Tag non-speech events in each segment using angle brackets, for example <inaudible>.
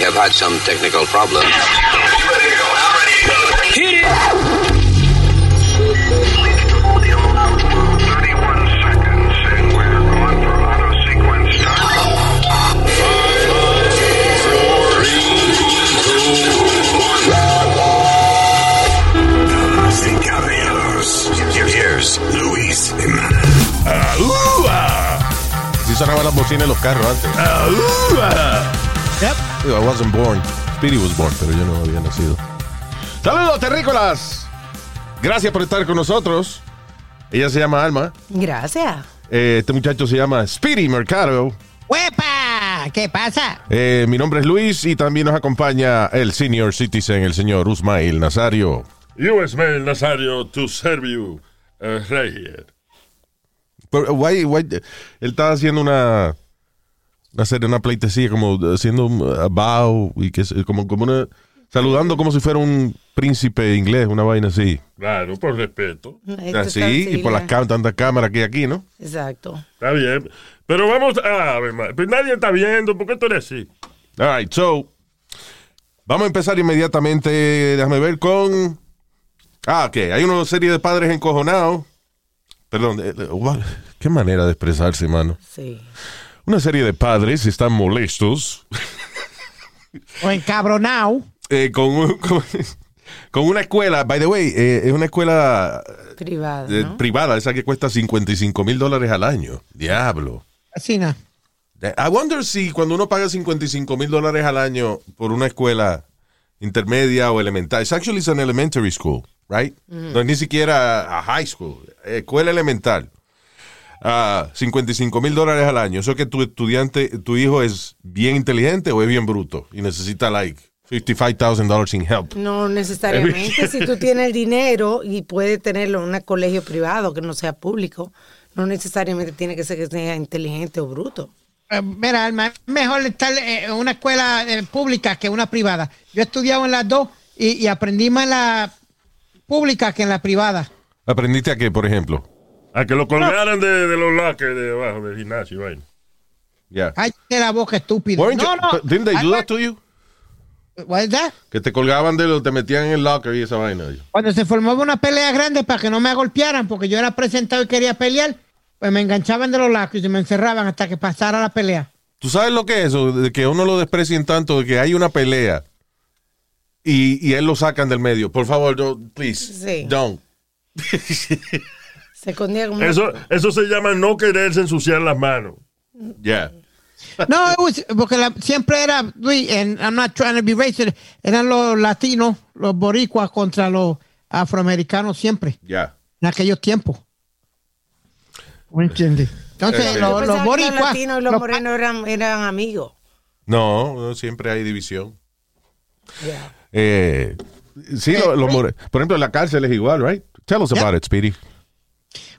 We have had some technical problems. Hit it! Damas y caballeros, here's Luis Jimenez. Así sonaban las bocinas en los carros antes. Digo, I wasn't born. Speedy was born, pero yo no había nacido. Saludos, terrícolas. Gracias por estar con nosotros. Ella se llama Alma. Gracias. Eh, este muchacho se llama Speedy Mercado. ¡Huepa! ¿Qué pasa? Eh, mi nombre es Luis y también nos acompaña el senior citizen, el señor Usmail Nazario. Yo, Ismael Nazario, to serve you, uh, right here. Pero, why- why- él estaba haciendo una, una serie, una pleitesía, como haciendo un uh, bow y que como, como una, saludando como si fuera un príncipe inglés, una vaina así. Claro, por respeto. Esto Así, y por las tantas cámaras que hay aquí, ¿no? Exacto. Está bien. Pero vamos a... ver, pues nadie está viendo, ¿por qué tú eres así? All right, so, vamos a empezar inmediatamente, déjame ver con... Ah, ok, hay una serie de padres encojonados. Perdón, eh, eh, <laughs> qué manera de expresarse, mano. Sí. Una serie de padres están molestos O encabronado. eh, con, <laughs> con, con una escuela, by the way, eh, es una escuela Privada. eh, ¿no? privada, esa que cuesta 55 mil dólares al año. Diablo. Así nada. I wonder si cuando uno paga 55 mil dólares al año por una escuela intermedia o elemental, it's actually it's an elementary school, right? No es ni siquiera a high school, escuela elemental. Ah, 55 mil dólares al año. ¿Eso que tu estudiante, tu hijo es bien inteligente o es bien bruto y necesita like $55,000 in help? No necesariamente. si tú tienes el dinero y puedes tenerlo en un colegio privado que no sea público, no necesariamente tiene que ser que sea inteligente o bruto. Eh, mira, Alma, es mejor estar eh, en una escuela eh, pública que una privada. Yo he estudiado en las dos y, y aprendí más en la pública que en la privada. ¿Aprendiste a qué, por ejemplo? A que lo colgaran de, de los lockers de abajo del gimnasio, vaina. Yeah. Ay, de la boca estúpida. Weren't No, you- no. Didn't they do that to you? what is that? Que te colgaban de lo, te metían en el locker y esa vaina. Cuando se formaba una pelea grande para que no me golpearan, porque yo era presentado y quería pelear, pues me enganchaban de los lacos y me encerraban hasta que pasara la pelea. ¿Tú sabes lo que es eso? De que uno lo desprecien tanto, de que hay una pelea y, y él lo sacan del medio. Por favor, don't, please, Sí. don't. <laughs> Se escondía como Eso, eso se llama no quererse ensuciar las manos. Yeah. No, it was- porque la- siempre era, Luis, and I'm not trying to be racist, eran los latinos, los boricuas contra los afroamericanos siempre, Yeah. en aquellos tiempos. ¿Me entiendes? Entonces, Eh, los, los que los boricuas... latinos y los los- morenos eran, eran amigos. No, no, siempre hay división. Yeah. Eh, sí, lo- los more- por ejemplo, la cárcel es igual, right? Tell us Yeah. about it, Speedy.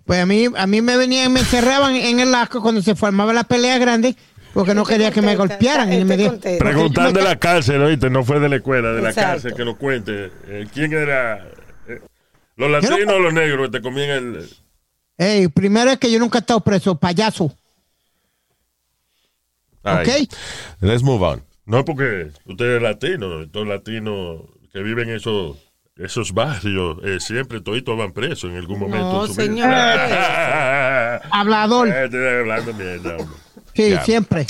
Pues a mí, a mí me venían y me encerraban en el laco cuando se formaba la pelea grande, porque no quería que me golpearan. Y me. Preguntar de la cárcel, oíste, no fue de la escuela, de la Exacto. cárcel, que nos cuente. eh, ¿Quién era? eh, los latinos o los negros que te comían el... Ey, primero es que yo nunca he estado preso, payaso. Right. Ok. Let's move on. No, porque usted es latino, todos latinos que viven en esos, esos barrios, eh, siempre toditos van presos en algún momento. No, su vida. señor. <laughs> Hablador. Eh, hablando mierda. Sí, Ya. siempre.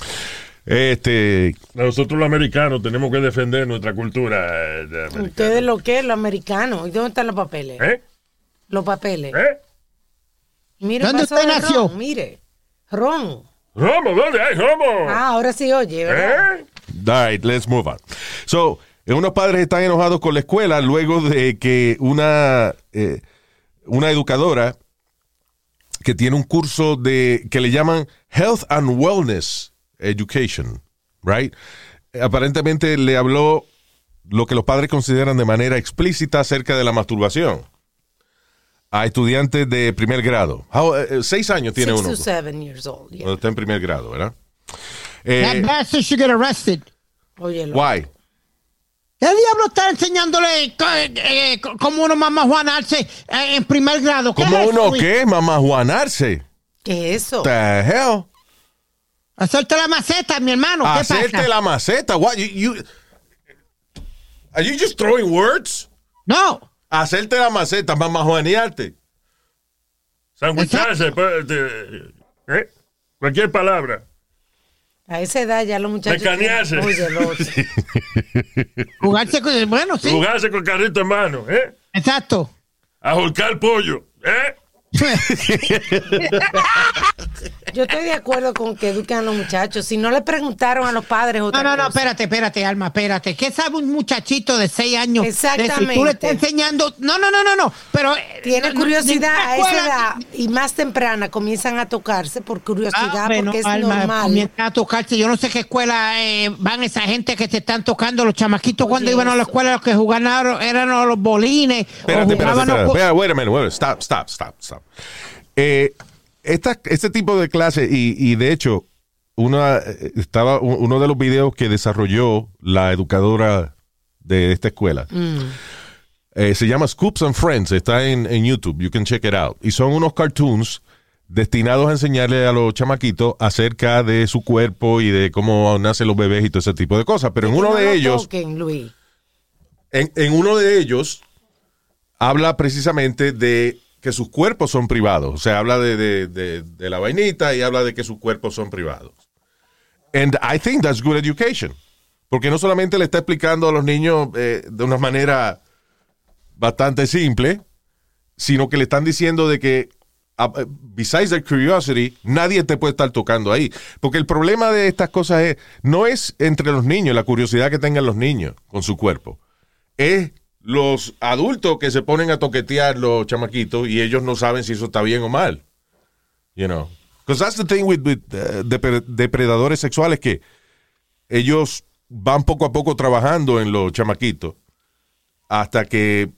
Este, Nosotros los americanos tenemos que defender nuestra cultura. eh, de. Ustedes lo que es, los americanos. ¿Y dónde están los papeles? ¿Eh? Los papeles. ¿Eh? Mire, ¿Dónde usted nació? Ron, mire. Ron. ¿Romo? ¿Dónde hay Romo? Ah, ahora sí oye, ¿verdad? ¿Eh? all right, let's move on. So, eh, unos padres están enojados con la escuela luego de que una, eh, una educadora que tiene un curso de que le llaman Health and Wellness Education, right? Eh, Aparentemente le habló lo que los padres consideran de manera explícita acerca de la masturbación a estudiantes de primer grado. How- eh, eh, seis años tiene Six uno. to seven years old. yeah. Cuando está en primer grado, ¿verdad? That Eh, bastard should get arrested. Óyelo. why? El diablo está enseñándole eh, eh, cómo uno mamá juanarse eh, en primer grado. ¿Qué ¿Cómo es uno qué? Mamá Juanarse. ¿Qué es eso? The hell? Hacerte la maceta, mi hermano. ¿Qué Hacerte pasa? la maceta. What? You, you- Are you just throwing words? No. Hacerte la maceta, mamajuanearte. Sanguicharse, pues, ¿eh? Cualquier palabra. A esa edad ya los muchachos. Mecanearse. celosos. <laughs> Jugarse con. Bueno, sí. Jugarse con carrito en mano, ¿eh? Exacto. A holcar pollo, ¿eh? <laughs> Yo estoy de acuerdo con que eduquen a los muchachos. Si no le preguntaron a los padres No, otra no, no, cosa. espérate, espérate, Alma, espérate. ¿Qué sabe un muchachito de seis años? de eso? Y tú le Exactamente. estás enseñando. No, no, no, no, no. Pero. eh, Tiene no, no, curiosidad a esa edad y más temprana comienzan a tocarse por curiosidad, Ah, bueno, porque es Alma, normal. comienza a tocarse. Yo no sé qué escuela eh, van esa gente que se están tocando. Los chamaquitos cuando iban a la escuela, los que jugaban eran los bolines. Espérate, o espérate, jugaban a- espérate. Espera, wait a minute, wait a minute. Stop, stop, stop, stop. Eh, esta- este tipo de clase, y, y de hecho, una, estaba uno de los videos que desarrolló la educadora de esta escuela. Eh, se llama Scoops and Friends, está en, en YouTube, you can check it out. Y son unos cartoons destinados a enseñarle a los chamaquitos acerca de su cuerpo y de cómo nacen los bebés y todo ese tipo de cosas. Pero en uno no de lo ellos, toquen, Luis. en, en uno de ellos habla precisamente de que sus cuerpos son privados. O sea, habla de, de- de- la vainita y habla de que sus cuerpos son privados. And I think that's good education. Porque no solamente le está explicando a los niños eh, de una manera bastante simple, sino que le están diciendo de que, eh, besides the curiosity, nadie te puede estar tocando ahí. Porque el problema de estas cosas es, no es entre los niños, la curiosidad que tengan los niños con su cuerpo. Es los adultos que se ponen a toquetear los chamaquitos y ellos no saben si eso está bien o mal. You know. Because that's the thing with, with, uh, depre- depredadores sexuales que ellos van poco a poco trabajando en los chamaquitos hasta que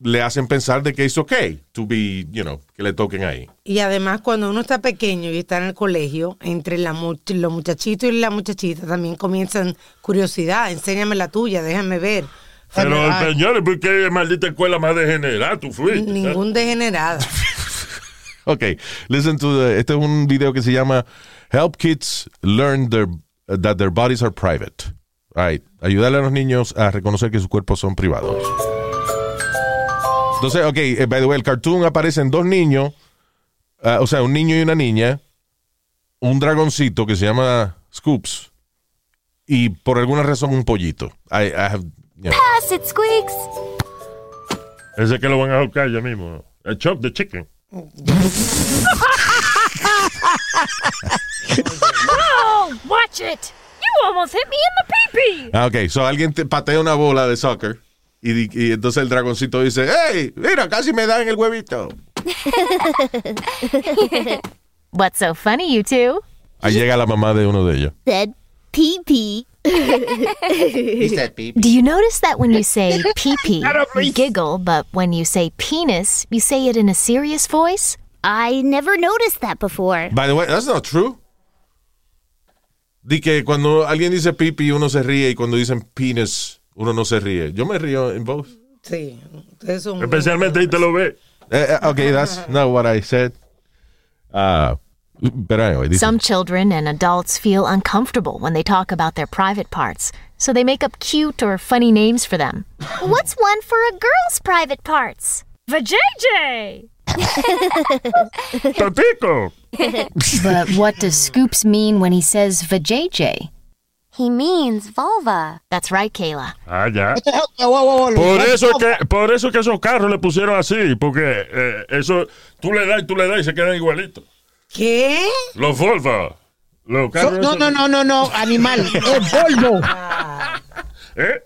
le hacen pensar de que es okay to be, you know, que le toquen ahí. Y además, cuando uno está pequeño y está en el colegio, entre la los muchachitos y la muchachita también comienzan curiosidad. Enséñame la tuya, déjame ver. Pero, señores, ¿por qué maldita escuela más degenerada tú fuiste? Ningún degenerado. <laughs> Ok, listen to the, este es un video que se llama Help Kids Learn their, that their bodies are private. All right. Ayudarle a los niños a reconocer que sus cuerpos son privados. Entonces, ok, eh, by the way, el cartoon aparecen dos niños, ah, o sea, un niño y una niña, un dragoncito que se llama Scoops y por alguna razón un pollito. I, I have, know. Pass it, Squeaks. Ese que lo van a ahorcar ya mismo. El chop de chicken. Oh, watch it. You almost hit me in the pee-pee. Ah, ok, so alguien te patea una bola de soccer y, entonces el dragoncito dice, hey, mira, casi me dan el huevito. <laughs> What's so funny, you two? Ahí llega la mamá de uno de ellos. Said pee <laughs> pee. Do you notice that when you say <laughs> pee pee, you giggle, but when you say penis, you say it in a serious voice? I never noticed that before. By the way, that's not true. Di que cuando alguien dice pipi uno se ríe y cuando dicen penis uno no se ríe. Yo me río en both. Sí, ustedes son muy- Especialmente ahí te lo ve. Eh, okay, that's not what I said. Uh, but anyway, dice, Some children and adults feel uncomfortable when they talk about their private parts, so they make up cute or funny names for them. What's one for a girl's private parts? Vajayjay! <laughs> ¡Tatico! But what does Scoops mean when he says vajayjay? He means vulva. That's right, Kayla. Ah, ya. Por eso, que, por eso que esos carros le pusieron así, porque eh, eso, tú le das y tú le das y se quedan igualitos. ¿Qué? Los Volvo. Los So- carros no, no, no, no, no, animal. Es <laughs> Volvo. ¿Eh?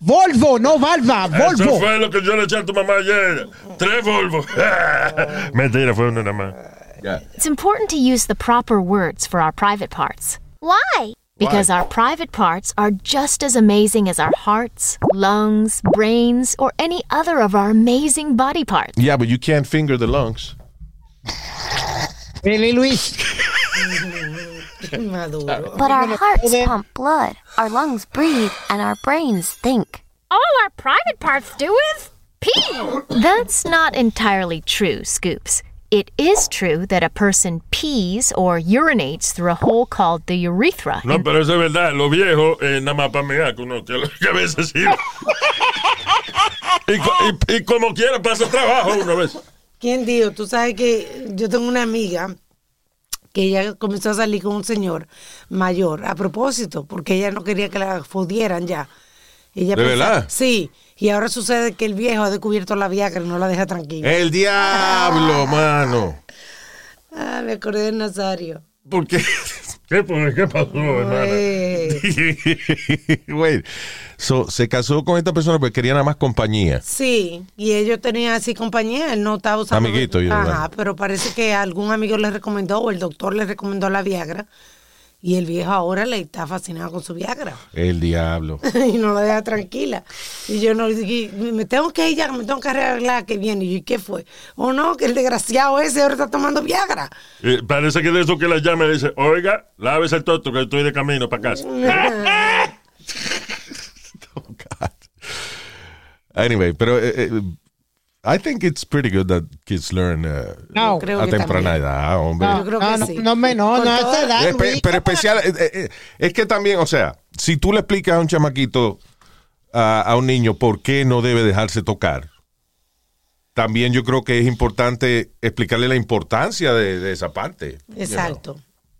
Volvo, no Valva. Eso fue lo que yo le eché a tu mamá ayer. Tres Volvo. <laughs> Mentira, fue uno nada más. It's important to use the proper words for our private parts. Why? Because our private parts are just as amazing as our hearts, lungs, brains, or any other of our amazing body parts. yeah, but you can't finger the lungs. Really, Luis? <laughs> Maduro. But our hearts pump blood, our lungs breathe, and our brains think. All our private parts do is pee. That's not entirely true, Scoops. It is true that a person pees or urinates through a hole called the urethra. No, pero eso es verdad. Los viejos, eh, nada más para mear, que uno que, que a veces sí. <laughs> y, y- y como quiera pasa trabajo una vez. ¿Quién dijo? Tú sabes que yo tengo una amiga que ella comenzó a salir con un señor mayor a propósito, porque ella no quería que la jodieran ya. Ella ¿De pensaba- verdad? Sí. Y ahora sucede que el viejo ha descubierto la Viagra y no la deja tranquila. El diablo, mano. Ah, me acordé de Nazario. ¿Por qué? ¿Qué, ¿Qué pasó, hermana? Wait. <laughs> So, se casó con esta persona porque quería nada más compañía. sí, y ellos tenían así compañía, él no estaba usando... Amiguito, yo, Ajá, pero parece que algún amigo le recomendó o el doctor le recomendó la Viagra y el viejo ahora le está fascinado con su Viagra. El diablo. <laughs> y no la deja tranquila. Y yo no y me tengo que ir ya, me tengo que arreglar que viene. Y yo, ¿y qué fue? O no, que el desgraciado ese ahora está tomando Viagra. Eh, parece que de eso que la llama y dice, oiga, lávese el toto que estoy de camino para casa. <laughs> <laughs> Anyway, pero eh, eh, I think it's pretty good that kids learn uh, No. Creo a temprana también. edad, hombre. Yo creo que no, no, sí. no, me- no, no, a todo- esa edad, Eh, pero especial, eh, eh, es que también, o sea, si tú le explicas a un chamaquito, a, a un niño, por qué no debe dejarse tocar, también yo creo que es importante explicarle la importancia de, de esa parte. you know. Exacto.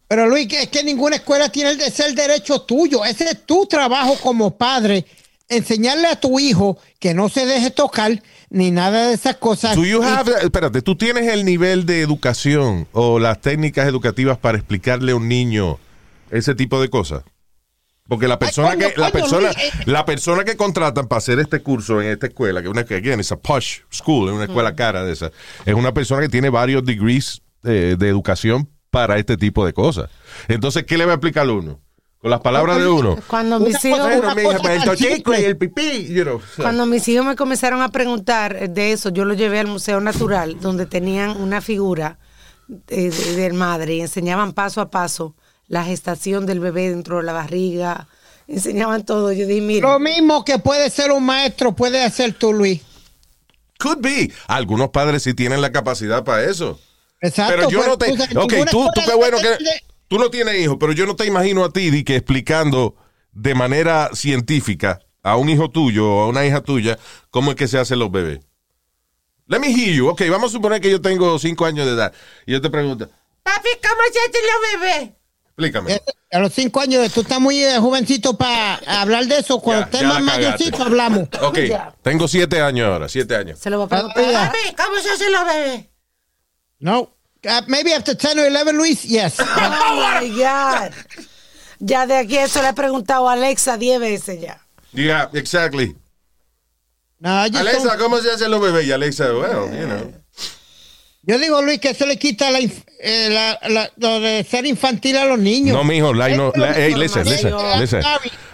Pero Luis, es que ninguna escuela tiene el, ese es el derecho tuyo. Ese es tu trabajo como padre. Enseñarle a tu hijo que no se deje tocar ni nada de esas cosas. Do you Y- have- espérate, ¿tú tienes el nivel de educación o las técnicas educativas para explicarle a un niño ese tipo de cosas? Porque la persona coño, que la persona Luis, eh. la persona que contratan para hacer este curso en esta escuela, que una que again, es a posh school, es una escuela cara de esa, es una persona que tiene varios degrees eh, de educación para este tipo de cosas. Entonces, ¿qué le va a explicar a uno? Con las palabras de uno. Cuando mis hijos, Bueno, pues, el y el pipí, you know. cuando mis hijos me comenzaron a preguntar de eso, yo lo llevé al Museo Natural, donde tenían una figura de, de- del madre y enseñaban paso a paso la gestación del bebé dentro de la barriga. Enseñaban todo. Yo dije, mira, Lo mismo que puede ser un maestro, puede hacer tú, Luis. Could be. Algunos padres sí tienen la capacidad para eso. Exacto. Pero yo no te. sabes, Ok, tú, tú qué bueno que. de- Tú no tienes hijos, pero yo no te imagino a ti di que explicando de manera científica a un hijo tuyo o a una hija tuya cómo es que se hacen los bebés. Let me hear you. Ok, vamos a suponer que yo tengo cinco años de edad y yo te pregunto, papi, ¿cómo se hacen los bebés? explícame. Eh, A los cinco años, tú estás muy eh, jovencito para hablar de eso. Cuando estés más mayorcito, hablamos. Ok, Ya. tengo siete años ahora, siete años. Se lo va a preguntar. Ah, Papi, ¿cómo se hacen los bebés? No. Uh, maybe after 10 or 11, Luis, yes. <laughs> Oh my God. Ya de aquí eso le he preguntado a Alexa diez veces ya. Yeah, exactly. No, Alexa, ¿cómo se hacen los bebés? Y Alexa, well, you know. yo digo, Luis, que eso le quita la, eh, la- la- lo de ser infantil a los niños. No, mijo, la ino- la- hey, listen.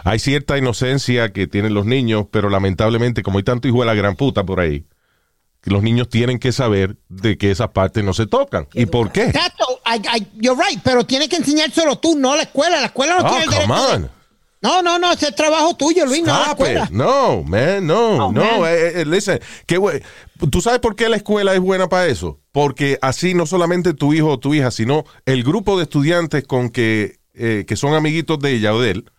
Hay cierta inocencia que tienen los niños, pero lamentablemente, como hay tanto hijo de la gran puta por ahí, los niños tienen que saber de que esas partes no se tocan. ¿Y por qué? Exacto, I- I- you're right, pero tienes que enseñárselo tú, no la escuela. La escuela no Oh, tiene el de-. No, no, no, ese es trabajo tuyo, Luis, no la Stop escuela. it. No, man, no, Oh, no. man. eh, eh, listen, qué güey- ¿tú sabes por qué la escuela es buena para eso? Porque así no solamente tu hijo o tu hija, sino el grupo de estudiantes con que, eh, que son amiguitos de ella o de él,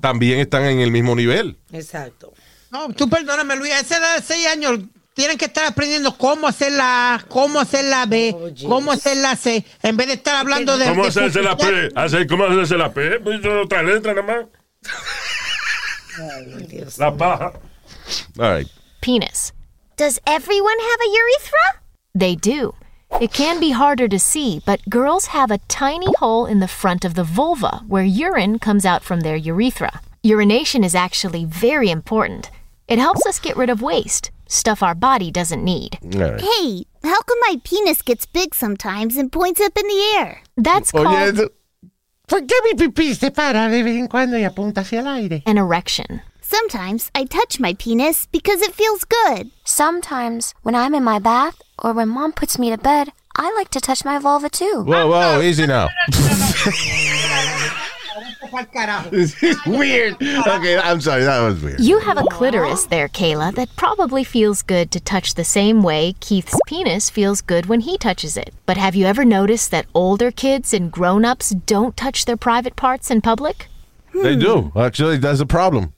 también están en el mismo nivel. Exacto. No, tú perdóname, Luis, a esa edad de 6 años tienen que estar aprendiendo cómo hacer la A, cómo hacer la B, Oye. cómo hacer la C, en vez de estar hablando de... ¿Cómo de hacerse la publicidad. P? Hacer- ¿Cómo hacerse la P? Pues son otra letra nada más. La paja. All right. Penis. Does everyone have a urethra? They do. It can be harder to see, but girls have a tiny hole in the front of the vulva where urine comes out from their urethra. Urination is actually very important. It helps us get rid of waste, stuff our body doesn't need. All right. Hey, how come my penis gets big sometimes and points up in the air? That's Oye, called eso- ¿Por qué mi pipí se para de vez en cuando y apunta hacia el aire? an erection. Sometimes I touch my penis because it feels good. Sometimes, when I'm in my bath or when mom puts me to bed, I like to touch my vulva too. Whoa, whoa, easy now. <laughs> pa'l carajo. <laughs> weird. Okay, I'm sorry, that was weird. You have a clitoris there, Kayla, that probably feels good to touch the same way Keith's penis feels good when he touches it. But have you ever noticed that older kids and grown ups don't touch their private parts in public? They do. Actually, that's a problem.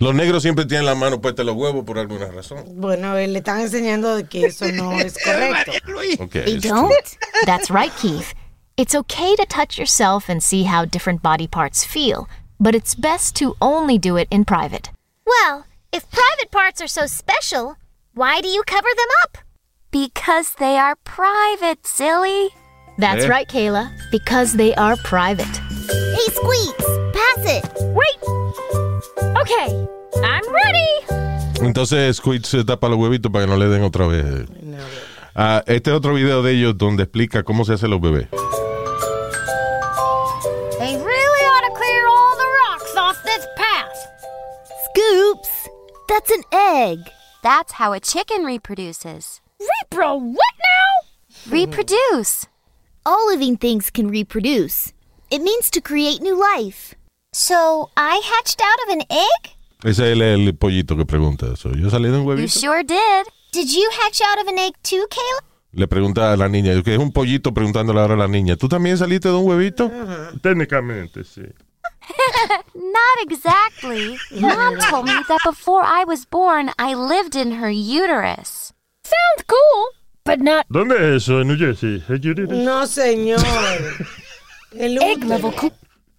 Los negros siempre tienen la mano puesta en los huevos por alguna razón. Bueno, eh, le están enseñando que eso no es correcto. <laughs> Okay. They don't? That's right, Keith. It's okay to touch yourself and see how different body parts feel, but it's best to only do it in private. Well, if private parts are so special, why do you cover them up? Because they are private, silly. That's Eh? right, Kayla, because they are private. Hey, Squeaks, pass it. Wait! Okay, I'm ready! Entonces Squid se tapa los huevitos para que no le den otra vez. No. Ah, este es otro video de ellos donde explica cómo se hacen los bebés. Scoops! That's an egg. That's how a chicken reproduces. Repro, what now? <laughs> Reproduce. All living things can reproduce. It means to create new life. So I hatched out of an egg? Ese es el, el pollito que pregunta eso. Yo salí de un You sure did. Did you hatch out of an egg too, Kayla? Le pregunta a la niña, que es un pollito preguntándole ahora a la niña, ¿tú también saliste de un huevito? Técnicamente, sí. <laughs> Not exactly. Mom told me that before I was born, I lived in her uterus. Sounds cool, but not ¿Dónde es eso? ¿En New Jersey? ¿Es Judith? No, señor. <laughs> El egg útero. level cool.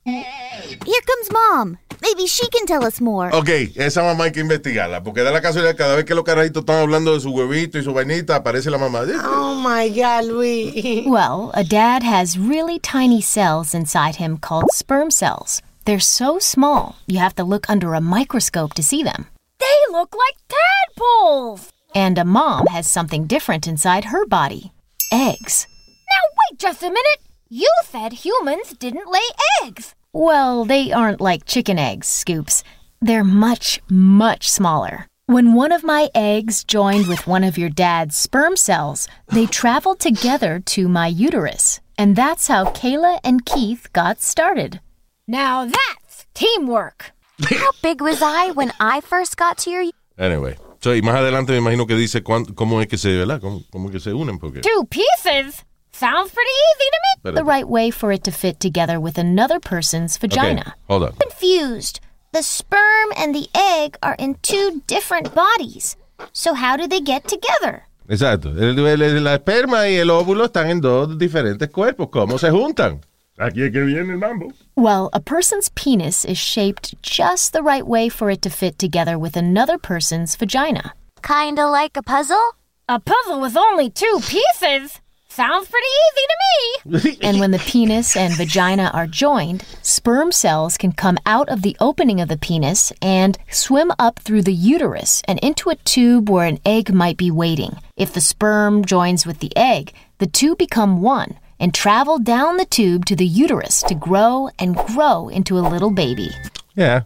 Here comes Mom. Maybe she can tell us more. Ok, esa mamá hay que investigarla, porque da la casualidad cada vez que los carajitos están hablando de su huevito y su vainita, aparece la mamá. Oh my God, Luis. Well, a dad has really tiny cells inside him called sperm cells. They're so small, you have to look under a microscope to see them. They look like tadpoles. And a mom has something different inside her body eggs. Now wait just a minute. You said humans didn't lay eggs. Well, they aren't like chicken eggs, Scoops. They're much, much smaller. When one of my eggs joined with one of your dad's sperm cells, they traveled together to my uterus. And that's how Kayla and Keith got started. Now that's teamwork. <laughs> How big was I when I first got to your Anyway, so, y más adelante me imagino que dice cuán- cómo es que se, ¿verdad? ¿Cómo, cómo es que se unen? Porque, Two pieces? Sounds pretty easy to me. Espérate. The right way for it to fit together with another person's Okay, vagina. hold on. Confused. The sperm and the egg are in two different bodies. So how do they get together? Exacto. El- el- la esperma y el óvulo están en dos diferentes cuerpos. ¿Cómo se juntan? Aquí es que viene el mambo. Well, a person's penis is shaped just the right way for it to fit together with another person's vagina. Kinda like a puzzle? A puzzle with only two pieces? Sounds pretty easy to me. <laughs> And when the penis and vagina are joined, sperm cells can come out of the opening of the penis and swim up through the uterus and into a tube where an egg might be waiting. If the sperm joins with the egg, the two become one and travel down the tube to the uterus to grow and grow into a little baby. Yeah.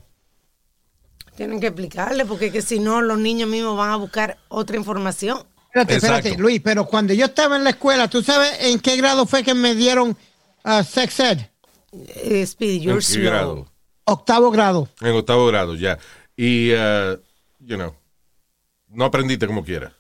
Tienen que explicarle porque que si no los niños mismos van a buscar otra información. Espérate, espérate. Luis, pero cuando yo estaba en la escuela, ¿tú sabes en qué grado fue que me dieron ah, sex ed? Eh, ¿En qué grado? Octavo grado. En octavo grado, ya. Y, uh, you know, no aprendiste como quiera.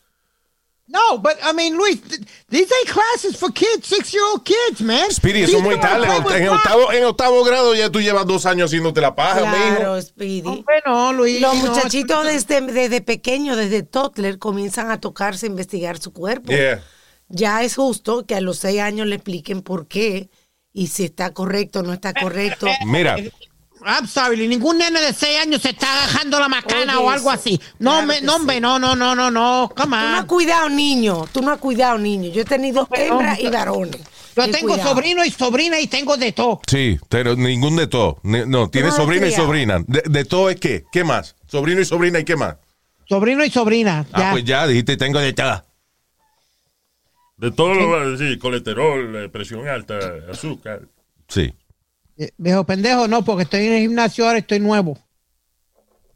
No, but I mean, Luis, th- these ain't classes for kids, six-year-old kids, man. Speedy, eso es muy tarde. En, octavo, en octavo grado ya tú llevas dos años haciéndote la paja, Claro, mijo. Speedy. Bueno, Luis. Los no, muchachitos desde, desde pequeños, desde toddler, comienzan a tocarse, a investigar su cuerpo. Yeah. Ya es justo que a los seis años le expliquen por qué y si está correcto o no está correcto. Mira, I'm sorry, ningún nene de seis años se está agajando la macana Oye, o algo eso. así. No, Claro me, no, sí. hombre, no, no, no, no, no, come Tú no has on. cuidado niño, tú no has cuidado niño. Yo he tenido hembras y varones. Yo Ten tengo cuidado. sobrino y sobrina y tengo de todo. sí, pero ningún de todo. No, tiene no sobrino y sobrina. De, de todo es qué? ¿Qué más? Sobrino y sobrina y qué más? Sobrino y sobrina. Ah, ya. pues ya, dijiste, tengo de todo. De todo lo va a decir, colesterol, eh, presión alta, azúcar. Sí. Eh, Viejo pendejo, no, porque estoy en el gimnasio ahora, estoy nuevo.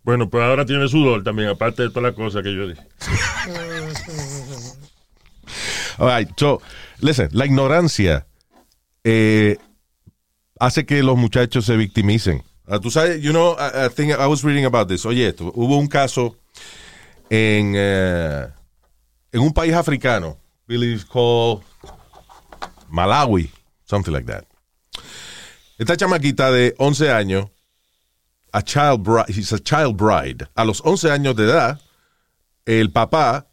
Bueno, pues ahora tiene sudor también, aparte de todas las cosas que yo dije. <laughs> All right, so, listen, la ignorancia eh, hace que los muchachos se victimicen. Ah, Tú sabes, you know, I, I think I was reading about this. Oye, esto, hubo un caso en, eh, en un país africano, really it's called Malawi, something like that. Esta chamaquita de 11 años, a child bride, he's a child bride. A los 11 años de edad, el papá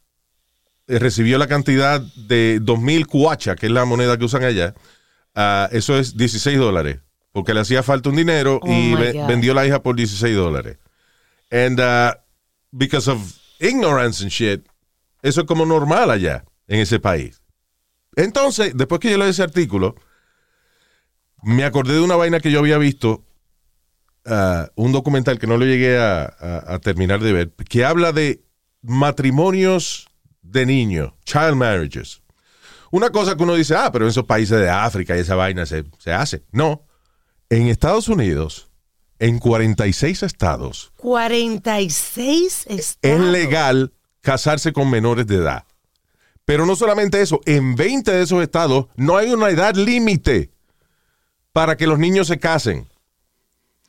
eh, recibió la cantidad de 2.000 cuacha, que es la moneda que usan allá. Ah, eso es 16 dólares, porque le hacía falta un dinero Oh, y ve- vendió la hija por 16 dólares. And uh, because of ignorance and shit, eso es como normal allá, en ese país. Entonces, después que yo leí ese artículo, me acordé de una vaina que yo había visto, ah, un documental que no lo llegué a, a- a terminar de ver, que habla de matrimonios de niños, child marriages. Una cosa que uno dice, ah, pero en esos países de África y esa vaina se, se hace. No, en Estados Unidos, en 46 estados, 46 estados. es legal casarse con menores de edad. Pero no solamente eso, en 20 de esos estados no hay una edad límite para que los niños se casen.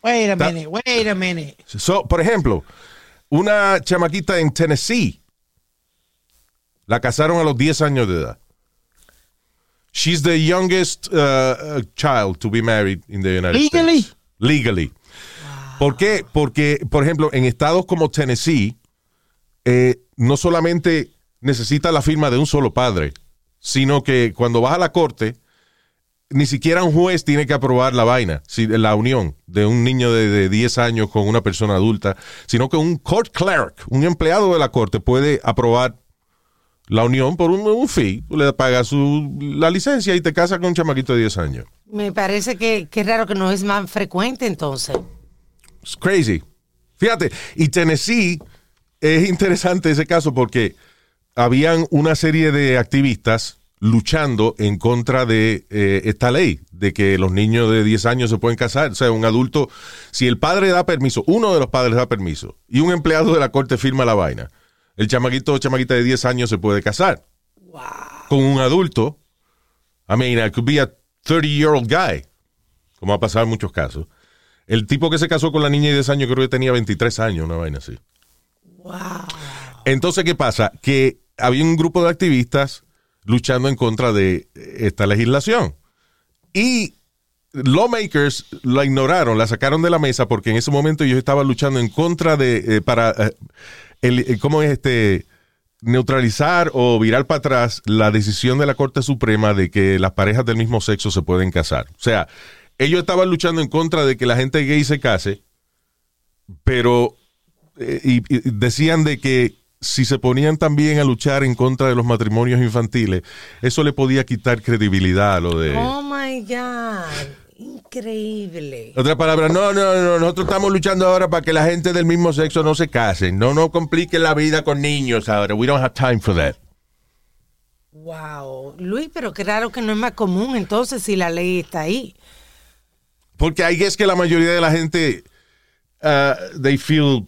Wait a minute, wait a minute. So, por ejemplo, una chamaquita en Tennessee la casaron a los 10 años de edad. She's the youngest uh, uh, child to be married in the United Legally? States. Legally. ¿Por qué? Porque, por ejemplo, en estados como Tennessee, eh, no solamente necesita la firma de un solo padre, sino que cuando vas a la corte, ni siquiera un juez tiene que aprobar la vaina, si- la unión de un niño de, de 10 años con una persona adulta, sino que un court clerk, un empleado de la corte, puede aprobar la unión por un, un fee. Tú le pagas su, la licencia y te casas con un chamaquito de 10 años. Me parece que, que es raro que no es más frecuente entonces. It's crazy. Fíjate, y Tennessee es interesante ese caso porque habían una serie de activistas luchando en contra de eh, esta ley, de que los niños de 10 años se pueden casar. O sea, un adulto, si el padre da permiso, uno de los padres da permiso, y un empleado de la corte firma la vaina, el chamaquito o chamaquita de 10 años se puede casar. Con un adulto, I mean, it could be a 30-year-old guy, como ha pasado en muchos casos. El tipo que se casó con la niña de 10 años creo que tenía 23 años, una vaina así. Entonces, ¿qué pasa? Que había un grupo de activistas luchando en contra de esta legislación. Y lawmakers la ignoraron, la sacaron de la mesa porque en ese momento ellos estaban luchando en contra de, eh, para, eh, el, eh, ¿cómo es este? Neutralizar o virar para atrás la decisión de la Corte Suprema de que las parejas del mismo sexo se pueden casar. O sea, ellos estaban luchando en contra de que la gente gay se case, pero y decían de que si se ponían también a luchar en contra de los matrimonios infantiles, eso le podía quitar credibilidad a lo de... Oh my God. Increíble. Otra palabra, no, no, no, nosotros estamos luchando ahora para que la gente del mismo sexo no se casen. No, no compliquen la vida con niños ahora. We don't have time for that. Wow. Luis, pero raro que no es más común entonces si la ley está ahí. Porque ahí es que la mayoría de la gente, uh, they feel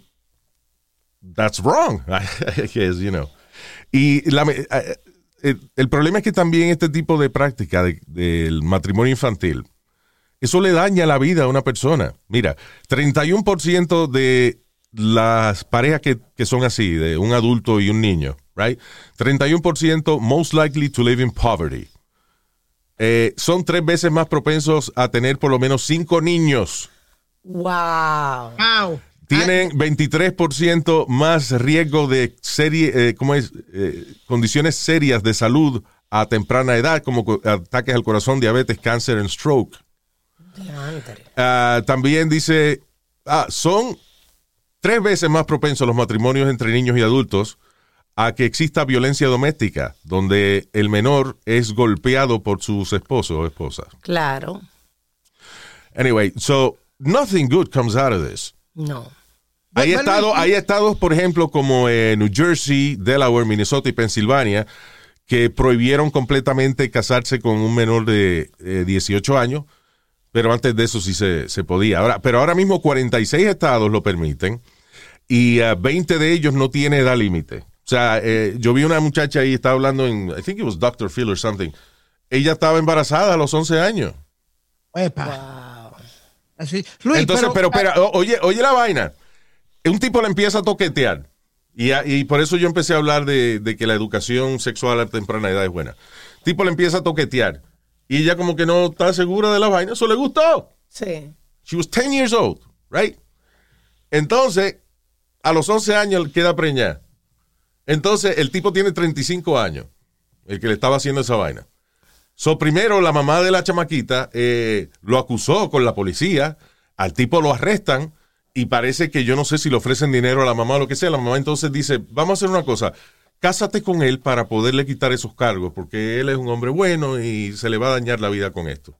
that's wrong, <laughs> I guess, you know. Y la, me- eh, el, el problema es que también este tipo de práctica de- del matrimonio infantil, eso le daña la vida a una persona. Mira, 31% de las parejas que, que son así, de un adulto y un niño, right? 31% most likely to live in poverty. Eh, son tres veces más propensos a tener por lo menos cinco niños. Wow. Wow. Tienen 23% más riesgo de serie, eh, ¿cómo es? Eh, condiciones serias de salud a temprana edad, como co- ataques al corazón, diabetes, cáncer y stroke. Ah, también dice, ah, son tres veces más propensos los matrimonios entre niños y adultos a que exista violencia doméstica, donde el menor es golpeado por sus esposos o esposas. Claro. Anyway, so nothing good comes out of this. No. Hay Bueno, estados, hay estados, por ejemplo, como eh, New Jersey, Delaware, Minnesota y Pensilvania, que prohibieron completamente casarse con un menor de eh, 18 años, pero antes de eso sí se, se podía. Ahora, pero ahora mismo 46 estados lo permiten y eh, 20 de ellos no tiene edad límite. O sea, eh, yo vi una muchacha ahí, estaba hablando en, I think it was Dr. Phil or something. Ella estaba embarazada a los 11 años. Epa. Así. Luis, Entonces, pero, espera, o- oye, oye la vaina. Un tipo le empieza a toquetear. Y, por eso yo empecé a hablar de, de que la educación sexual a temprana edad es buena. Tipo le empieza a toquetear. Y ella como que no está segura de la vaina. Eso le gustó. Sí. She was 10 years old, right? Entonces, a los 11 años queda preñada. Entonces, el tipo tiene 35 años, el que le estaba haciendo esa vaina. So, primero, la mamá de la chamaquita eh, lo acusó con la policía, al tipo lo arrestan y parece que yo no sé si le ofrecen dinero a la mamá o lo que sea. La mamá entonces dice, vamos a hacer una cosa, cásate con él para poderle quitar esos cargos, porque él es un hombre bueno y se le va a dañar la vida con esto.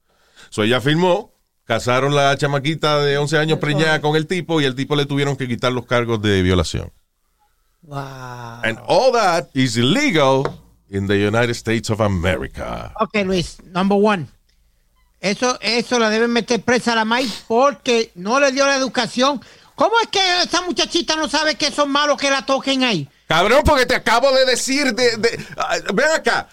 So, ella firmó, casaron la chamaquita de 11 años preñada con el tipo y el tipo le tuvieron que quitar los cargos de violación. Wow. And all that is illegal in the United States of America. Ok, Luis, number one. Eso, eso la deben meter presa a la maíz porque no le dio la educación. ¿Cómo es que esa muchachita no sabe que son malos que la toquen ahí? Cabrón, porque te acabo de decir de, de- ah, acá.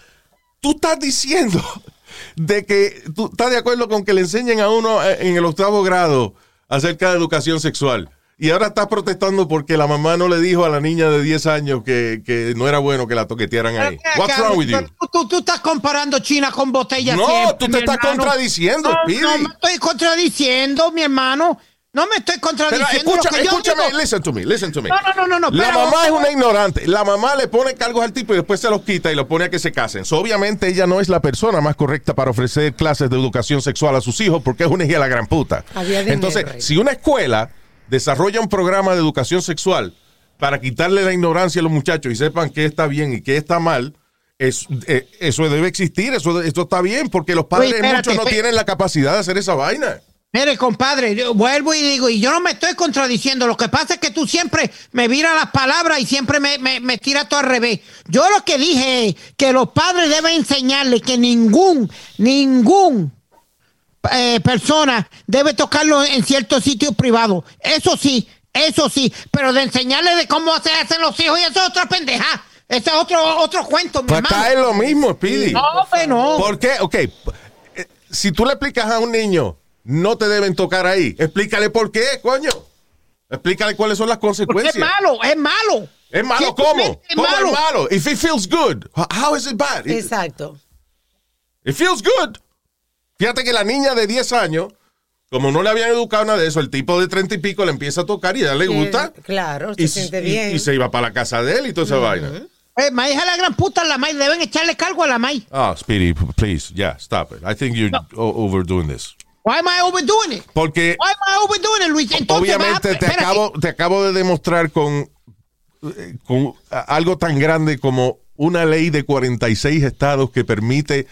Tú estás diciendo <laughs> de que tú estás de acuerdo con que le enseñen a uno eh, en el octavo grado acerca de educación sexual. Y ahora estás protestando porque la mamá no le dijo a la niña de 10 años que, que no era bueno que la toquetearan ahí. What's wrong with you? Tú, tú- tú estás comparando China con botella No, siempre, tú te estás hermano. contradiciendo, no, Speedy. No me estoy contradiciendo, mi hermano. No me estoy Pero contradiciendo. escucha, lo que yo escúchame, digo. listen to me, listen to me. No, no, no, no, no, La pero- mamá es una ignorante. La mamá le pone cargos al tipo y después se los quita y lo pone a que se casen. So, obviamente ella no es la persona más correcta para ofrecer clases de educación sexual a sus hijos porque es una hija de la gran puta. Había dinero Entonces, si una escuela desarrolla un programa de educación sexual para quitarle la ignorancia a los muchachos y sepan qué está bien y qué está mal, es- eh, eso debe existir, eso, esto está bien, porque los padres espérate, muchos no tienen la capacidad de hacer esa vaina. Mire, compadre, yo vuelvo y digo, y yo no me estoy contradiciendo. Lo que pasa es que tú siempre me viras las palabras y siempre me, me, me tiras todo al revés. Yo lo que dije es que los padres deben enseñarle que ningún, ningún eh, persona debe tocarlo en ciertos sitios privados. Eso sí, eso sí. Pero de enseñarle de cómo se hacen los hijos, y eso es otra pendeja. Ese es otro, otro cuento, mi Pues acá es lo mismo, Speedy. No, pues no. ¿Por qué? Ok. eh, Si tú le explicas a un niño, no te deben tocar ahí, explícale por qué, coño. Explícale cuáles son las Porque consecuencias. es malo, es malo. ¿Es malo cómo? es ¿Cómo malo. es malo? If it feels good, how is it bad? Exacto. it feels good. Fíjate que la niña de 10 años, como no le habían educado nada de eso, el tipo de 30 y pico le empieza a tocar y a ella le gusta. Eh, claro, se y, siente bien. y se iba para la casa de él y toda esa vaina. Eh, maíz a la gran puta, la maíz. Deben echarle cargo a la maíz. Ah, Speedy, p- please, yeah, stop it. I think you're overdoing this. Why am I overdoing it? Porque Why am I overdoing it, Luis? Entonces, obviamente va- te acabo, te acabo de demostrar con, con a- algo tan grande como una ley de 46 estados que permite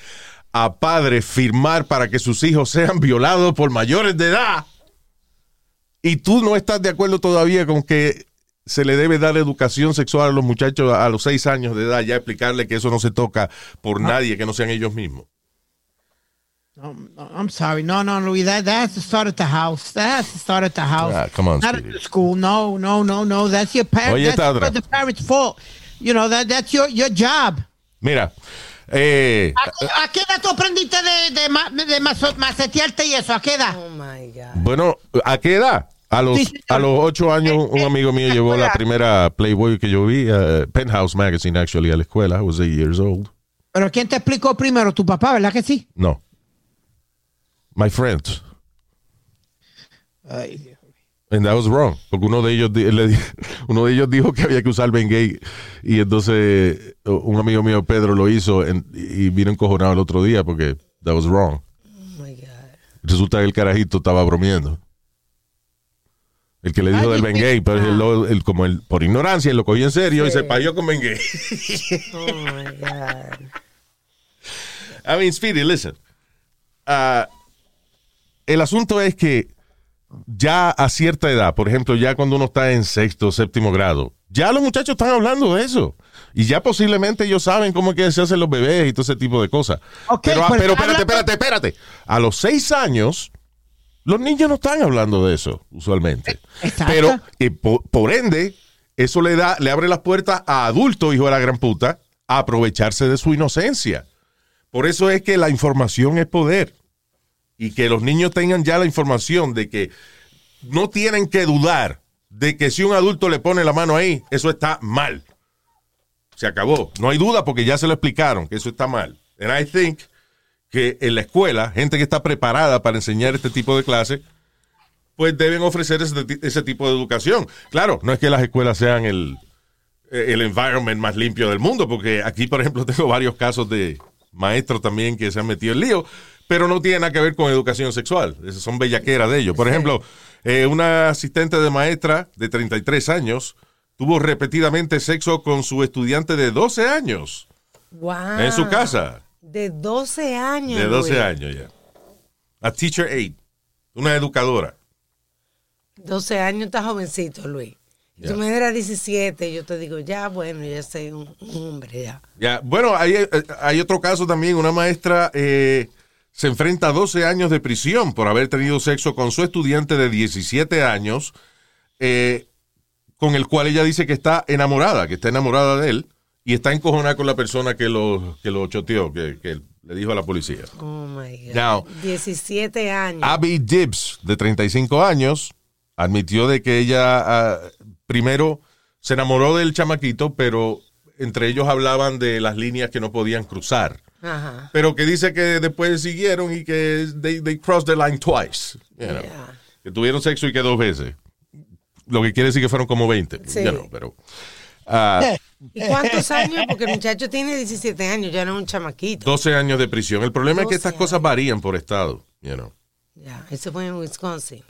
a padres firmar para que sus hijos sean violados por mayores de edad. Y tú no estás de acuerdo todavía con que se le debe dar educación sexual a los muchachos a los 6 años de edad, ya explicarle que eso no se toca por nadie que no sean ellos mismos. No, no, I'm sorry. No, no, Luis. That, that has to start at the house. That has to start at the house. Ah, come on, Not at the school. No, no, no, no. That's your parents. Oye, that's the parents' fault. You know, that, that's your, your job. Mira, eh, ¿A, qué- a qué edad tú aprendiste de, de, de maso- macetearte y eso? ¿A qué edad? Oh my God. Bueno, ¿a qué edad? A los, a los ocho años, un amigo mío llevó la primera Playboy que yo vi, eh, Penthouse Magazine, actually, a la escuela. I was eight years old. Pero ¿quién te explicó primero? Tu papá, ¿verdad que sí? No. My friends. Ay, And that was wrong. Porque uno de ellos, le <laughs> uno de ellos dijo que había que usar Bengay. Y entonces un amigo mío, Pedro, lo hizo en- y vino encojonado el otro día porque that was wrong. Oh my God. Resulta que el carajito estaba bromeando. El que le dijo Ay, del Bengay, pero él lo- él como él, por ignorancia, él lo cogió en serio y se payó con Bengay. <laughs> Oh my God. I mean, Speedy, listen. Ah, el asunto es que ya a cierta edad, por ejemplo, ya cuando uno está en sexto o séptimo grado, ya los muchachos están hablando de eso. Y ya posiblemente ellos saben cómo es que se hacen los bebés y todo ese tipo de cosas. Pero, ah, pues, pero espérate, espérate, espérate. A los seis años, los niños no están hablando de eso, usualmente. Exacto. Pero, eh, por, por ende, eso le da, le abre las puertas a adultos, hijo de la gran puta, a aprovecharse de su inocencia. Por eso es que la información es poder. Y que los niños tengan ya la información de que no tienen que dudar de que si un adulto le pone la mano ahí, eso está mal. Se acabó. No hay duda porque ya se lo explicaron que eso está mal. And I think que en la escuela, gente que está preparada para enseñar este tipo de clases, pues deben ofrecer ese, ese tipo de educación. Claro, no es que las escuelas sean el, el environment más limpio del mundo, porque aquí, por ejemplo, <laughs> tengo varios casos de maestros también que se han metido en lío, pero no tiene nada que ver con educación sexual. Esas son bellaqueras de ellos. Por ejemplo, eh, una asistente de maestra de 33 años tuvo repetidamente sexo con su estudiante de 12 años Wow. en su casa. De 12 años. De 12 Luis. años ya. A teacher aide, una educadora. 12 años está jovencito, Luis. Ya. tú me dieras 17, yo te digo, ya, bueno, ya soy un, un hombre, ya. Ya, bueno, hay, eh, hay otro caso también. Una maestra eh, se enfrenta a 12 años de prisión por haber tenido sexo con su estudiante de 17 años, eh, con el cual ella dice que está enamorada, que está enamorada de él, y está encojonada con la persona que lo, que lo choteó, que, que le dijo a la policía. Oh my God. Now, 17 años. Abby Gibbs, de 35 años, admitió de que ella ah, primero se enamoró del chamaquito, pero entre ellos hablaban de las líneas que no podían cruzar. Ajá. Pero que dice que después siguieron y que they, they crossed the line twice. you know. Yeah. Que tuvieron sexo y que dos veces. Lo que quiere decir que fueron como 20. Sí. you know, pero, ah, ¿Y cuántos años? Porque el muchacho tiene 17 años, ya no es un chamaquito. 12 años de prisión. El problema es que 12 estas cosas varían por estado. You know. Ya, eso fue en Wisconsin.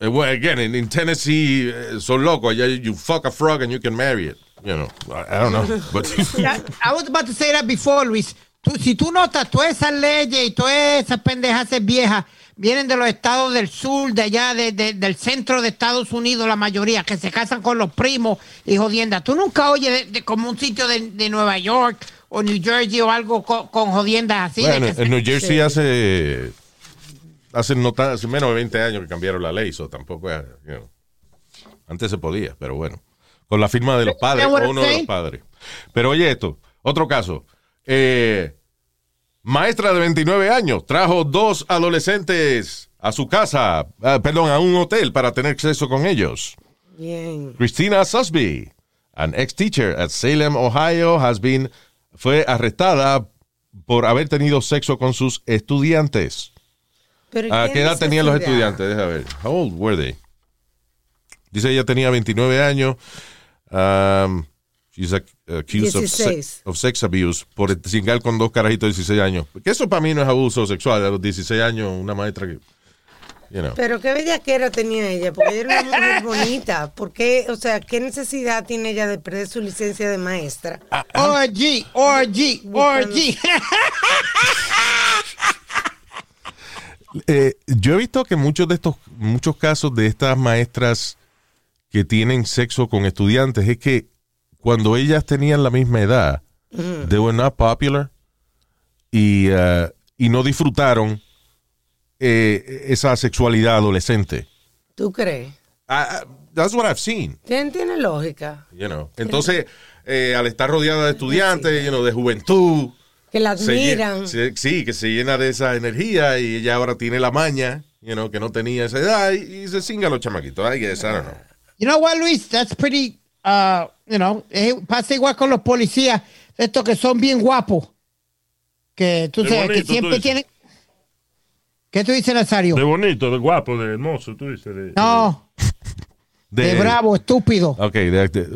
Eh, well, again, in, in Tennessee, eh, son locos. Allá you fuck a frog and you can marry it. You know, I, I don't know. But <laughs> <laughs> I was about to say that before, Luis. Tú- si tú notas, todas esas leyes y todas esas pendejas viejas vienen de los estados del sur, de allá, de- de- del centro de Estados Unidos, la mayoría, que se casan con los primos y jodiendas. Tú nunca oyes de, de como un sitio de, de Nueva York o New Jersey o algo con, con jodiendas así. bueno, se- en New Jersey hace, hace, no tan- hace menos de 20 años que cambiaron la ley, eso tampoco es, you know. Antes se podía, pero bueno. Con la firma de los padres o uno de los padres. Pero oye esto, otro caso. Eh, maestra de 29 años trajo dos adolescentes a su casa, ah, perdón, a un hotel para tener sexo con ellos. Bien. Christina Susby, an ex-teacher at Salem, Ohio, has been, fue arrestada por haber tenido sexo con sus estudiantes. Pero ¿A qué edad tenían los estudiantes? Deja ver. How old were they? Dice ella tenía 29 años. Um, she's ac- accused of, se- 16. of sex abuse por cingar con dos carajitos de 16 años. Que eso para mí no es abuso sexual. A los 16 años, una maestra que. You know. Pero qué bellaquera tenía ella, porque ella era una mujer <laughs> bonita. ¿Por qué? O sea, ¿qué necesidad tiene ella de perder su licencia de maestra? ORG, ORG, ORG. Eh, yo he visto que muchos de estos, muchos casos de estas maestras que tienen sexo con estudiantes es que cuando ellas tenían la misma edad, they were not popular y, uh, y no disfrutaron eh, esa sexualidad adolescente. ¿Tú crees? Ah, ah, that's what I've seen. Tiene, tiene lógica. You know. Entonces, eh, al estar rodeada de estudiantes, you know, de juventud, Que la admiran. se- sí, que se llena de esa energía y ella ahora tiene la maña, you know, que no tenía esa edad y, y se singa a los chamaquitos. I guess, I don't know. You know what, Luis? That's pretty, uh, you know, eh, pasa igual con los policías, estos que son bien guapos. Que tú sabes, bonito, que siempre tienen. ¿Qué tú dices, Nazario? De bonito, de guapo, de hermoso, tú dices. de- No, de, bravo, estúpido. Ok, de, de-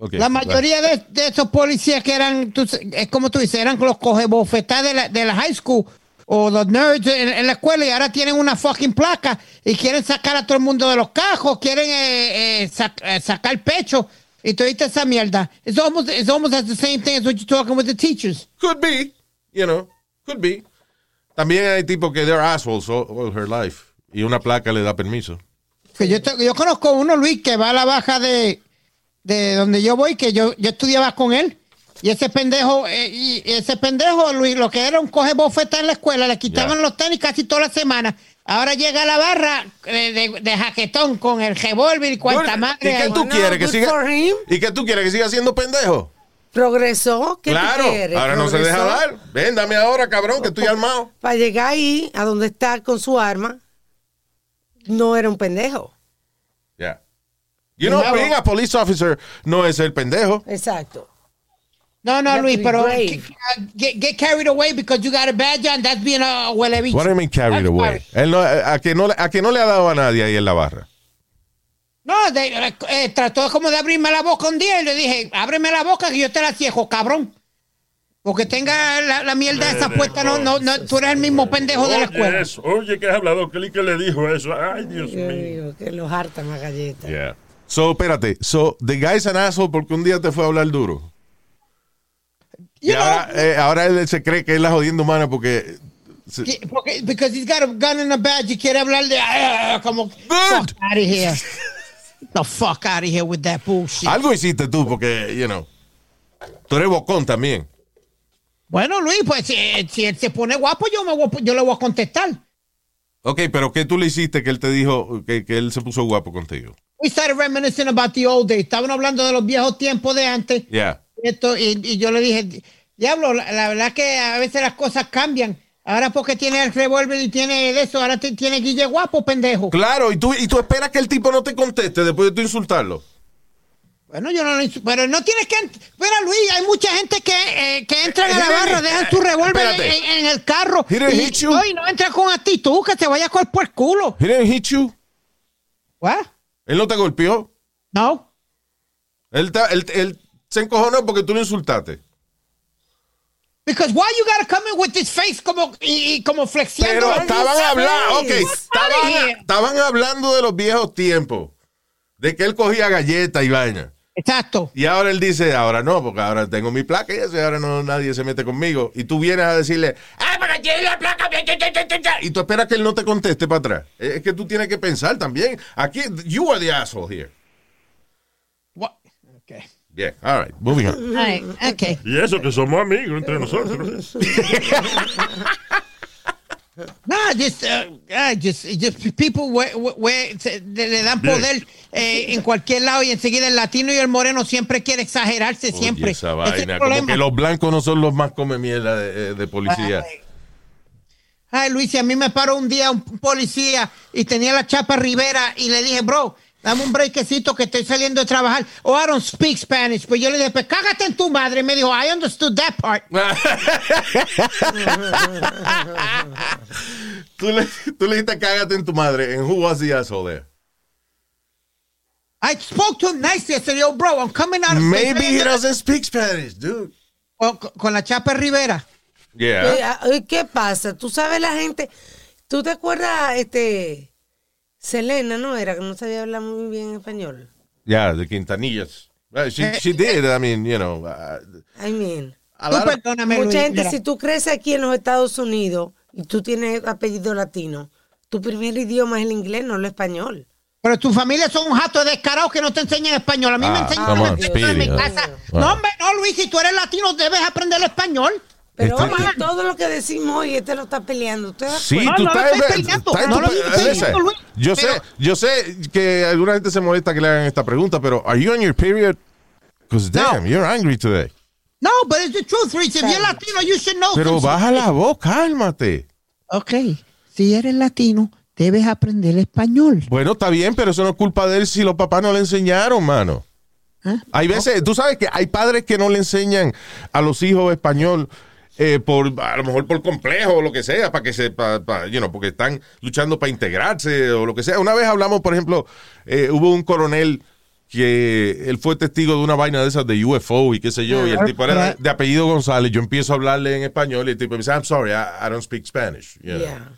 ok, La mayoría de, de esos policías que eran, tú es como tú dices, eran los cogebofetadas de la, de la high school o los nerds en, en la escuela y ahora tienen una fucking placa y quieren sacar a todo el mundo de los cajos, quieren eh, eh, sac- eh, sacar pecho y toda esa mierda. It's almost, it's almost as the same thing as what you're talking with the teachers. Could be, you know, could be. También hay tipos que they're assholes all, all her life y una placa le da permiso. Que yo, yo conozco uno, Luis, que va a la baja de, de donde yo voy, que yo, yo estudiaba con él. Y ese pendejo, eh, y ese pendejo, Luis, lo que era un coge bofeta en la escuela, le quitaban los tenis casi toda la semana. Ahora llega a la barra eh, de, de jaquetón con el revólver y cuanta Bueno, madre. ¿Y qué tú No, quieres que siga? ¿Y qué tú quieres que siga siendo pendejo? Progresó. ¿Qué Claro, tú quieres? ahora no se deja dar. Ven, dame ahora, cabrón, que estoy armado. Para llegar ahí, a donde está con su arma, no era un pendejo. You know, being a police officer no es el pendejo. Exacto. No, no, Luis, pero uh, get, get carried away because you got a badge on. That's being a huele bicho. What do you mean carried That's away? Él no, a, que no, le- a que no le ha dado a nadie ahí en la barra. No, de- eh, trató como de abrirme la boca un día y le dije, ábreme la boca que yo te la ciejo, cabrón. Porque tenga la, la mierda esa puesta, no, no, no, tú eres el mismo pendejo de la escuela. Oye, eso, oye, que has hablado, que que le dijo eso. Ay, Dios mío. digo que los hartan galletas. Yeah. So, espérate. So, the guy's an asshole porque un día te fue a hablar duro. Y know, ahora, eh, ahora él se cree que es la jodiendo humana porque... se- que- porque, because he's got a gun and a badge y quiere hablar de ah, como fuck out of here. the fuck out of here with that bullshit. Algo hiciste tú porque, you know, tú eres bocón también. Bueno, Luis, pues si, si él se pone guapo, yo, me voy yo le voy a contestar. Ok, pero ¿qué tú le hiciste que él te dijo que, que él se puso guapo contigo? We started reminiscing about the old days. Estaban hablando de los viejos tiempos de antes. Yeah. Esto, y, y yo le dije, diablo, la, la verdad que a veces las cosas cambian. Ahora porque tiene el revólver y tiene eso, ahora te- tiene Guille guapo, pendejo. Claro, y tú, y tú esperas que el tipo no te conteste después de tú insultarlo. Bueno, yo no lo insu- pero no tienes que. Mira, Luis, hay mucha gente que, eh, que entran a la barra, dejan su revólver Espérate. en, en el carro He didn't y, hit you? no, y no entran con actitud, que se vaya con el por el culo. He didn't hit you. What? Él no te golpeó. No. Él, ta- él- él se encojonó porque tú lo insultaste. Because why you gotta come in with this face como, y, y como flexiando. Pero estaban hablando, ok, Get estaban, out of here. estaban hablando de los viejos tiempos, de que él cogía galletas y vaina. Exacto. Y ahora él dice, ahora no, porque ahora tengo mi placa y eso, y ahora no nadie se mete conmigo. Y tú vienes a decirle, ah, pero tiene la placa. bla, bla, bla, bla, bla", Y tú esperas que él no te conteste para atrás. Es que tú tienes que pensar también. Aquí, you are the asshole here. What? Okay. Yeah, all right, moving on. All right, okay. Y eso que somos amigos entre nosotros. <laughs> No, just, uh, uh, just, just people we- we- se- le, dan poder eh, <laughs> en cualquier lado y enseguida el latino y el moreno siempre quiere exagerarse, siempre. Oye, esa Ese es vaina, como que los blancos no son los más come mierda de, de policía. Ay, Luis, y a mí me paró un día un policía y tenía la chapa Rivera y le dije, bro, dame un breakcito que estoy saliendo de trabajar. Oh, I don't speak Spanish. Pues yo le dije, pues cágate en tu madre. Y me dijo, I understood that part. <laughs> tú, le, tú le dijiste cágate en tu madre. And who was the asshole there? I spoke to him nicely. I said, yo, bro, I'm coming out of Maybe he doesn't speak Spanish, dude. Con, con la chapa Rivera. Yeah. Ah, ¿Qué pasa? Tú sabes la gente. ¿Tú te acuerdas, este. Selena, no era que no sabía hablar muy bien español? Yeah, de Quintanillas. Well, she, she did, I mean, you know. uh, I mean. perdóname, Mucha Luis, gente, mira. si tú creces aquí en los Estados Unidos y tú tienes apellido latino, tu primer idioma es el inglés, no el español. Pero tu familia son un jato descarados que no te enseñan español. A mí me Ah, enseñan en mi casa. No, hombre, no, Luis, si tú eres latino debes aprender español. Pero Este- oye, todo lo que decimos hoy, este lo está peleando. ¿Usted da Sí, tú no lo estás, peleando, estás en no tu- lo estoy listen, peleando, Luis, Yo pero- sé, yo sé que alguna gente se molesta que le hagan esta pregunta, pero are you on your period? Because damn, you're angry today. No, but it's the truth, Luis. If you're latino, you should know. Pero baja la voz, cálmate. Ok, si eres latino, debes aprender español. Bueno, está bien, pero eso no es culpa de él si los papás no le enseñaron, mano. ¿Ah? Hay veces, tú sabes que hay padres que no le enseñan a los hijos español eh, por a lo mejor por complejo o lo que sea, para que se, pa- pa- you know, porque están luchando para integrarse o lo que sea. Una vez hablamos, por ejemplo, eh, hubo un coronel que él fue testigo de una vaina de esas de UFO y qué sé yo, y el tipo era de, apellido González. Yo empiezo a hablarle en español y el tipo me dice, I'm sorry, I, I don't speak Spanish. you know. Yeah.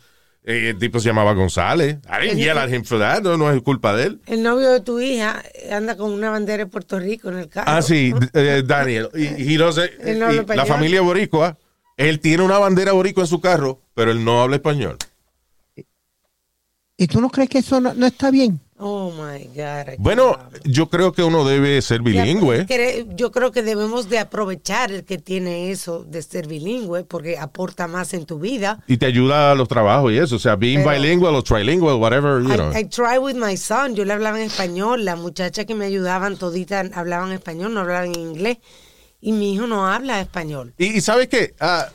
Eh, El tipo se llamaba González. I didn't yell at him for that. No, no es culpa de él. El novio de tu hija anda con una bandera de Puerto Rico en el carro. Ah, sí, <laughs> eh, Daniel. Y, y no sé, Él no habla y la familia boricua, él tiene una bandera boricua en su carro, pero él no habla español. ¿Y tú no crees que eso no, no está bien? Oh my God. Bueno, yo creo que uno debe ser bilingüe. Yo creo que debemos de aprovechar el que tiene eso de ser bilingüe porque aporta más en tu vida. Y te ayuda a los trabajos y eso. O sea, being Pero- bilingual o trilingual, whatever, you know. I, I try with my son. Yo le hablaba en español. La muchacha que me ayudaban toditas hablaban español, no hablaban en inglés. Y mi hijo no habla español. Y, y ¿sabes qué? Ah,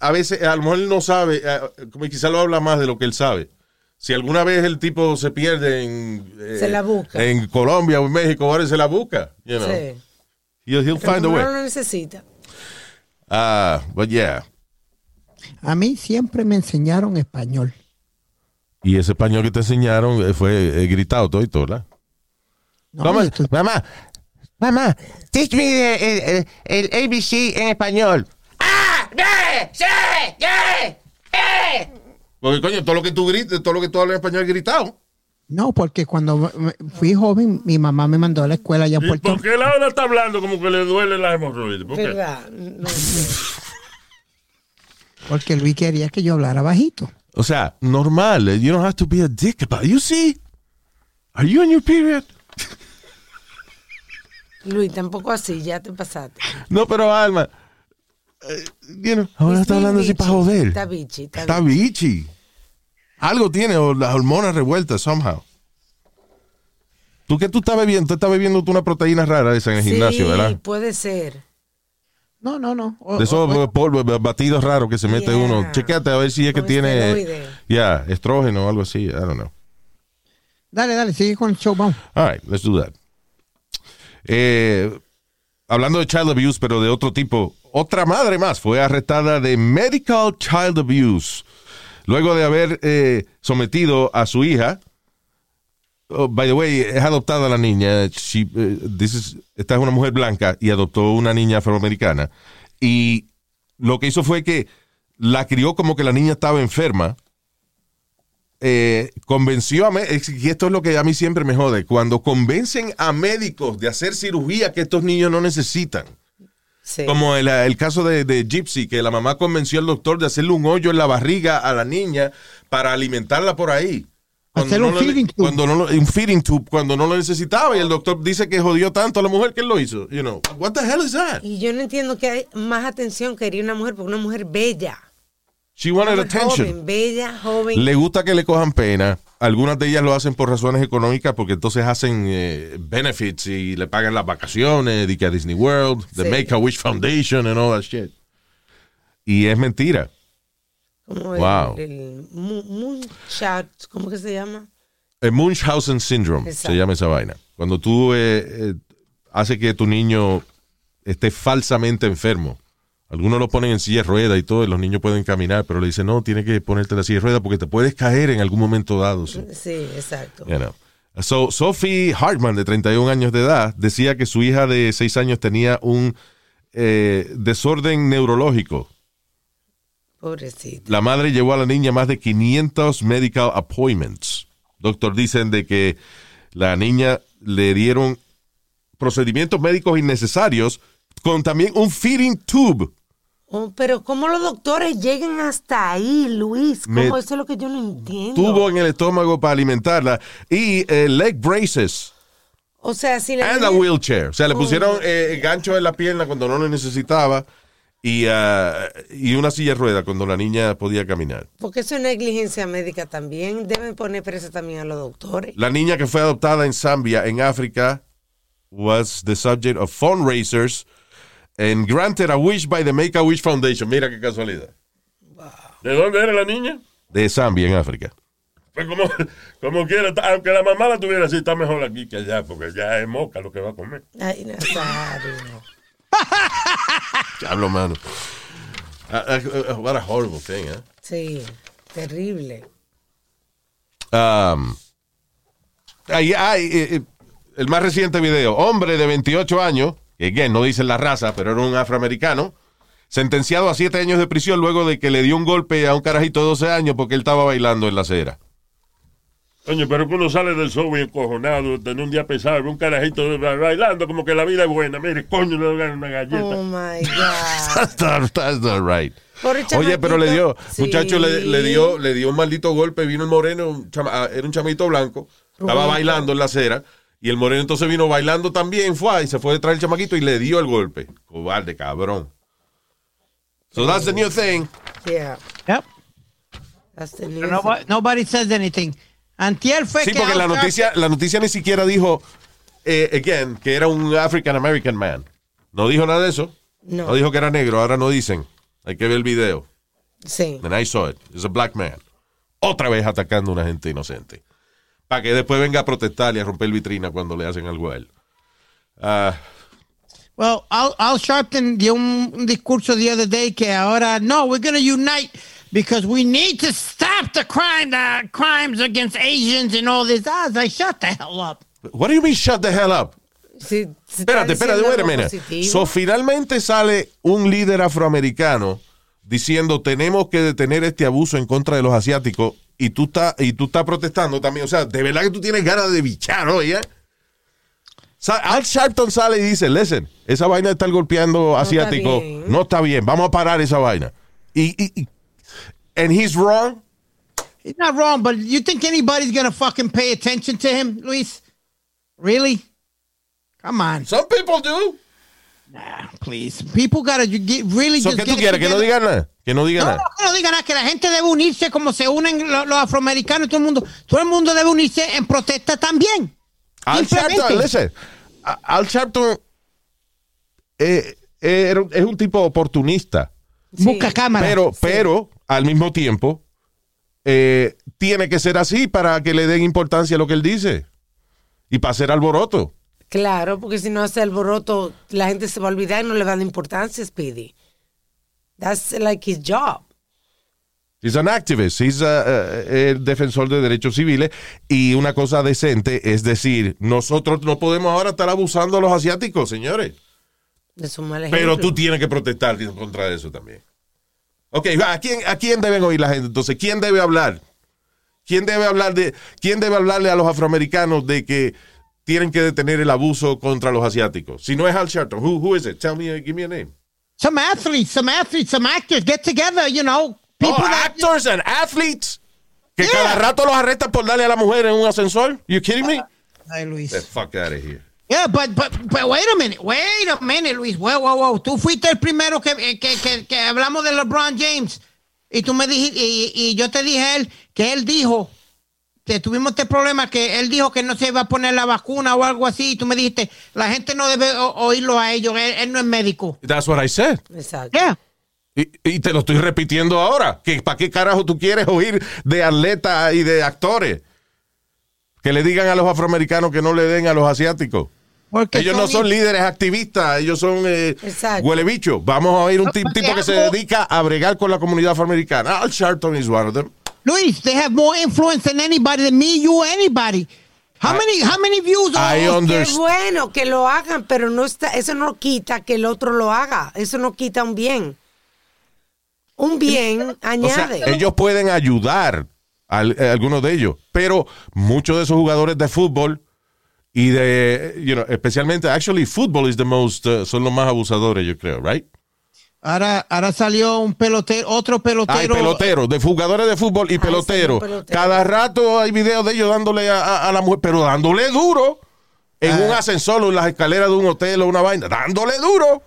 a veces, a lo mejor él no sabe, ah, como quizá lo habla más de lo que él sabe. Si alguna vez el tipo se pierde en, eh, Se la busca. en Colombia o en México, ahora se la busca. You know. Sí. He'll, he'll find a way. no lo necesita. Ah, but yeah. A mí siempre me enseñaron español. Y ese español que te enseñaron eh, fue eh, gritado todo y todo, ¿verdad? No, ¿Cómo? yo estoy- Mamá, mamá, teach me el, el- el ABC en español. ¡Ah! ¡B! ¡C! ¡D! ¡E! Porque, coño, todo lo que tú grites, todo lo que tú hablas en español es gritado. No, porque cuando fui joven, mi mamá me mandó a la escuela allá en ¿Y Puerto por qué la hora está hablando como que le duele la hemorroides? ¿Por qué? ¿Verdad? No sé. <laughs> Porque Luis quería que yo hablara bajito. O sea, normal. eh, You don't have to be a dick about it. You see? Are you on your period? <laughs> Luis, tampoco así, ya te pasaste. No, pero Alma, eh, you know, ahora está hablando así para joder. Está bichi, está, Está bichi. bichi. Algo tiene, o las hormonas revueltas, somehow. ¿Tú qué tú estás bebiendo? Tú estás bebiendo tú una proteína rara esa en el Sí, gimnasio, ¿verdad? puede ser. No, no, no. O- De esos o- polvos, batidos raros que se mete Yeah. uno. Chequéate a ver si es que Con tiene, ya, estrógeno o algo así. I don't know. dale, dale, sigue con el show, vamos. All right, let's do that. Eh, hablando de child abuse, pero de otro tipo, otra madre más fue arrestada de medical child abuse luego de haber eh, sometido a su hija. Oh, by the way, es adoptada la niña. She, eh, this is- esta es una mujer blanca y adoptó una niña afroamericana. Y lo que hizo fue que la crió como que la niña estaba enferma eh, convenció a y esto es lo que a mí siempre me jode, cuando convencen a médicos de hacer cirugía que estos niños no necesitan. Sí. Como el, el caso de, de Gypsy, que la mamá convenció al doctor de hacerle un hoyo en la barriga a la niña para alimentarla por ahí. Hacer un no lo- feeding tube. Cuando no lo- un feeding tube, cuando no lo necesitaba. Y el doctor dice que jodió tanto a la mujer que él lo hizo. You know, what the hell is that? Y yo no entiendo que hay más atención quería una mujer, porque una mujer bella. She wanted attention. Joven, bella, joven. Le gusta que le cojan pena. Algunas de ellas lo hacen por razones económicas porque entonces hacen eh, benefits y le pagan las vacaciones, de que a Disney World, the Sí. Make a Wish Foundation and all that shit. Y es mentira. como Wow. el, el Moonshot, ¿cómo que se llama? El Munchausen Syndrome Exacto. se llama esa vaina. Cuando tú eh, eh, haces que tu niño esté falsamente enfermo. Algunos lo ponen en silla de rueda y todo, y los niños pueden caminar, pero le dicen, no, tienes que ponerte la silla de rueda porque te puedes caer en algún momento dado. sí". Sí, exacto. You know. So, Sophie Hartman, de 31 años de edad, decía que su hija de 6 años tenía un eh, desorden neurológico. Pobrecito. La madre llevó a la niña más de 500 medical appointments. Doctor dicen de que la niña le dieron procedimientos médicos innecesarios con también un feeding tube. Oh, pero ¿cómo los doctores llegan hasta ahí, Luis? ¿Cómo? Me- Eso es lo que yo no entiendo. Tubo en el estómago para alimentarla y eh, leg braces. O sea, si la And a wheelchair. O sea, le Oh. pusieron eh, gancho en la pierna cuando no lo necesitaba y, ah, y una silla de rueda cuando la niña podía caminar. Porque eso es negligencia médica también. Deben poner presa también a los doctores. La niña que fue adoptada en Zambia, en África, was the subject of fundraisers and granted a wish by the Make a Wish Foundation. Mira qué casualidad. ¿De dónde era la niña? De Zambia, en África. Pues como, <laughs> como quiera, aunque la mamá la tuviera así, está mejor aquí que allá, porque ya es moca lo que va a comer. Ay, Nazario. <laughs> Hablo, mano. Ah, ah, what a horrible thing, eh? Sí, terrible. Um, ahí hay eh, eh, el más reciente video. Hombre de 28 años, again, no dice la raza, pero era un afroamericano, sentenciado a 7 años de prisión luego de que le dio un golpe a un carajito de 12 años porque él estaba bailando en la acera. Coño, pero que uno sale del show bien encojonado, tener un día pesado, ve un carajito ba- bailando como que la vida es buena. Mire, coño, le dan una galleta. Oh my God. That's not, that's not right. Oye, pero le dio, chamaquito. muchacho, le, Sí. le dio, le dio un maldito golpe, vino el moreno, un chama- ah, era un chamito blanco, estaba bailando en la acera, y el moreno entonces vino bailando también, fue y se fue detrás del chamaquito y le dio el golpe. Cobarde, cabrón. So that's the new thing. Yeah, Yep. that's the Pero news. nobody, nobody says anything. Antier fue Sí, que porque la noticia, la noticia ni siquiera dijo, eh, again, que era un African American man. No dijo nada de eso. No. No dijo que era negro, ahora no dicen. Hay que ver el video. Sí. And I saw it. It's a black man. Otra vez atacando a una gente inocente. Para que después venga a protestar y a romper vitrina cuando le hacen algo a él. Ah, Well, Al, Al Sharpton dio un, un discurso the other day que ahora, no, we're going to unite because we need to stop the crime, the crimes against Asians and all this. I was like, shut the hell up. what do you mean shut the hell up? Se está Espérate, espérate, wait a minute. So, finalmente sale un líder afroamericano diciendo tenemos que detener este abuso en contra de los asiáticos y tú estás y tú estás protestando también. O sea, de verdad que tú tienes ganas de bichar hoy, ¿eh? Sa- Al Sharpton sale y dice, listen, esa vaina de estar golpeando asiáticos bien. no está bien, vamos a parar esa vaina. Y, y, y- and he's wrong. He's not wrong, but you think anybody's to fucking pay attention to him, Luis? Really? Come on. Some people do. Nah, please. People got to get, really So, just ¿Qué tú quieres? Que no diga nada. Que no diga No, nada. no, que no diga nada, que la gente debe unirse como se unen lo- los, afroamericanos y todo el mundo. Todo el mundo debe unirse en protesta también. Al. Sharpton, listen, Al Sharpton eh, eh, es un tipo oportunista, Busca cámara. pero, pero al mismo tiempo eh, tiene que ser así para que le den importancia a lo que él dice y para hacer alboroto. Claro, porque si no hace alboroto, la gente se va a olvidar y no le va a dar importancia, Speedy. That's like his job. He's an activist, he's a- eh, el defensor de derechos civiles y una cosa decente es decir, nosotros no podemos ahora estar abusando a los asiáticos, señores. Es un mal ejemplo. Pero tú tienes que protestar contra eso también. Ok, ¿a quién, ¿a quién deben oír la gente? Entonces, ¿quién debe hablar? ¿Quién debe hablar de, quién debe hablarle a los afroamericanos de que tienen que detener el abuso contra los asiáticos? Si no es Al Sharpton, who, who is it? Tell me, give me a name. Some athletes, some athletes, some actors get together, you know. People oh, that- actors and athletes. Que Yeah. cada rato los arrestan por darle a la mujer en un ascensor. You kidding me? Ay, Luis. The fuck out of here. Yeah, but, but, but wait a minute, wait a minute, Luis. Wow, wow, wow. Tú fuiste el primero que, eh, que, que, que hablamos de LeBron James. Y tú me dijiste, y, y yo te dije él que él dijo tuvimos este problema, que él dijo que no se iba a poner la vacuna o algo así. Y tú me dijiste, la gente no debe oírlo a ellos, él, él no es médico. That's what I said. Exacto. Yeah. Y, y te lo estoy repitiendo ahora. que ¿Para qué carajo tú quieres oír de atletas y de actores? Que le digan a los afroamericanos que no le den a los asiáticos. Porque ellos no son líderes activistas, ellos son eh, huele bicho. Vamos a oír un tipo que se dedica a bregar con la comunidad afroamericana. Al Sharpton is one of them. Luis, they have more influence than anybody, than me, you, or anybody. How I- many, how many views? I are- Qué understand. bueno que lo hagan, pero no está, eso no quita que el otro lo haga. Eso no quita un bien. Un bien O sea, añade. ellos pueden ayudar a, a algunos de ellos, pero muchos de esos jugadores de fútbol y de, you know, especialmente, actually, football is the most, uh, son los más abusadores, yo creo, right? Ahora, ahora salió un pelotero, otro pelotero. Hay peloteros, de jugadores de fútbol y peloteros. sí, pelotero. Cada rato hay videos de ellos dándole a, a- a la mujer, pero dándole duro en un ascensor o en las escaleras de un hotel o una vaina, dándole duro.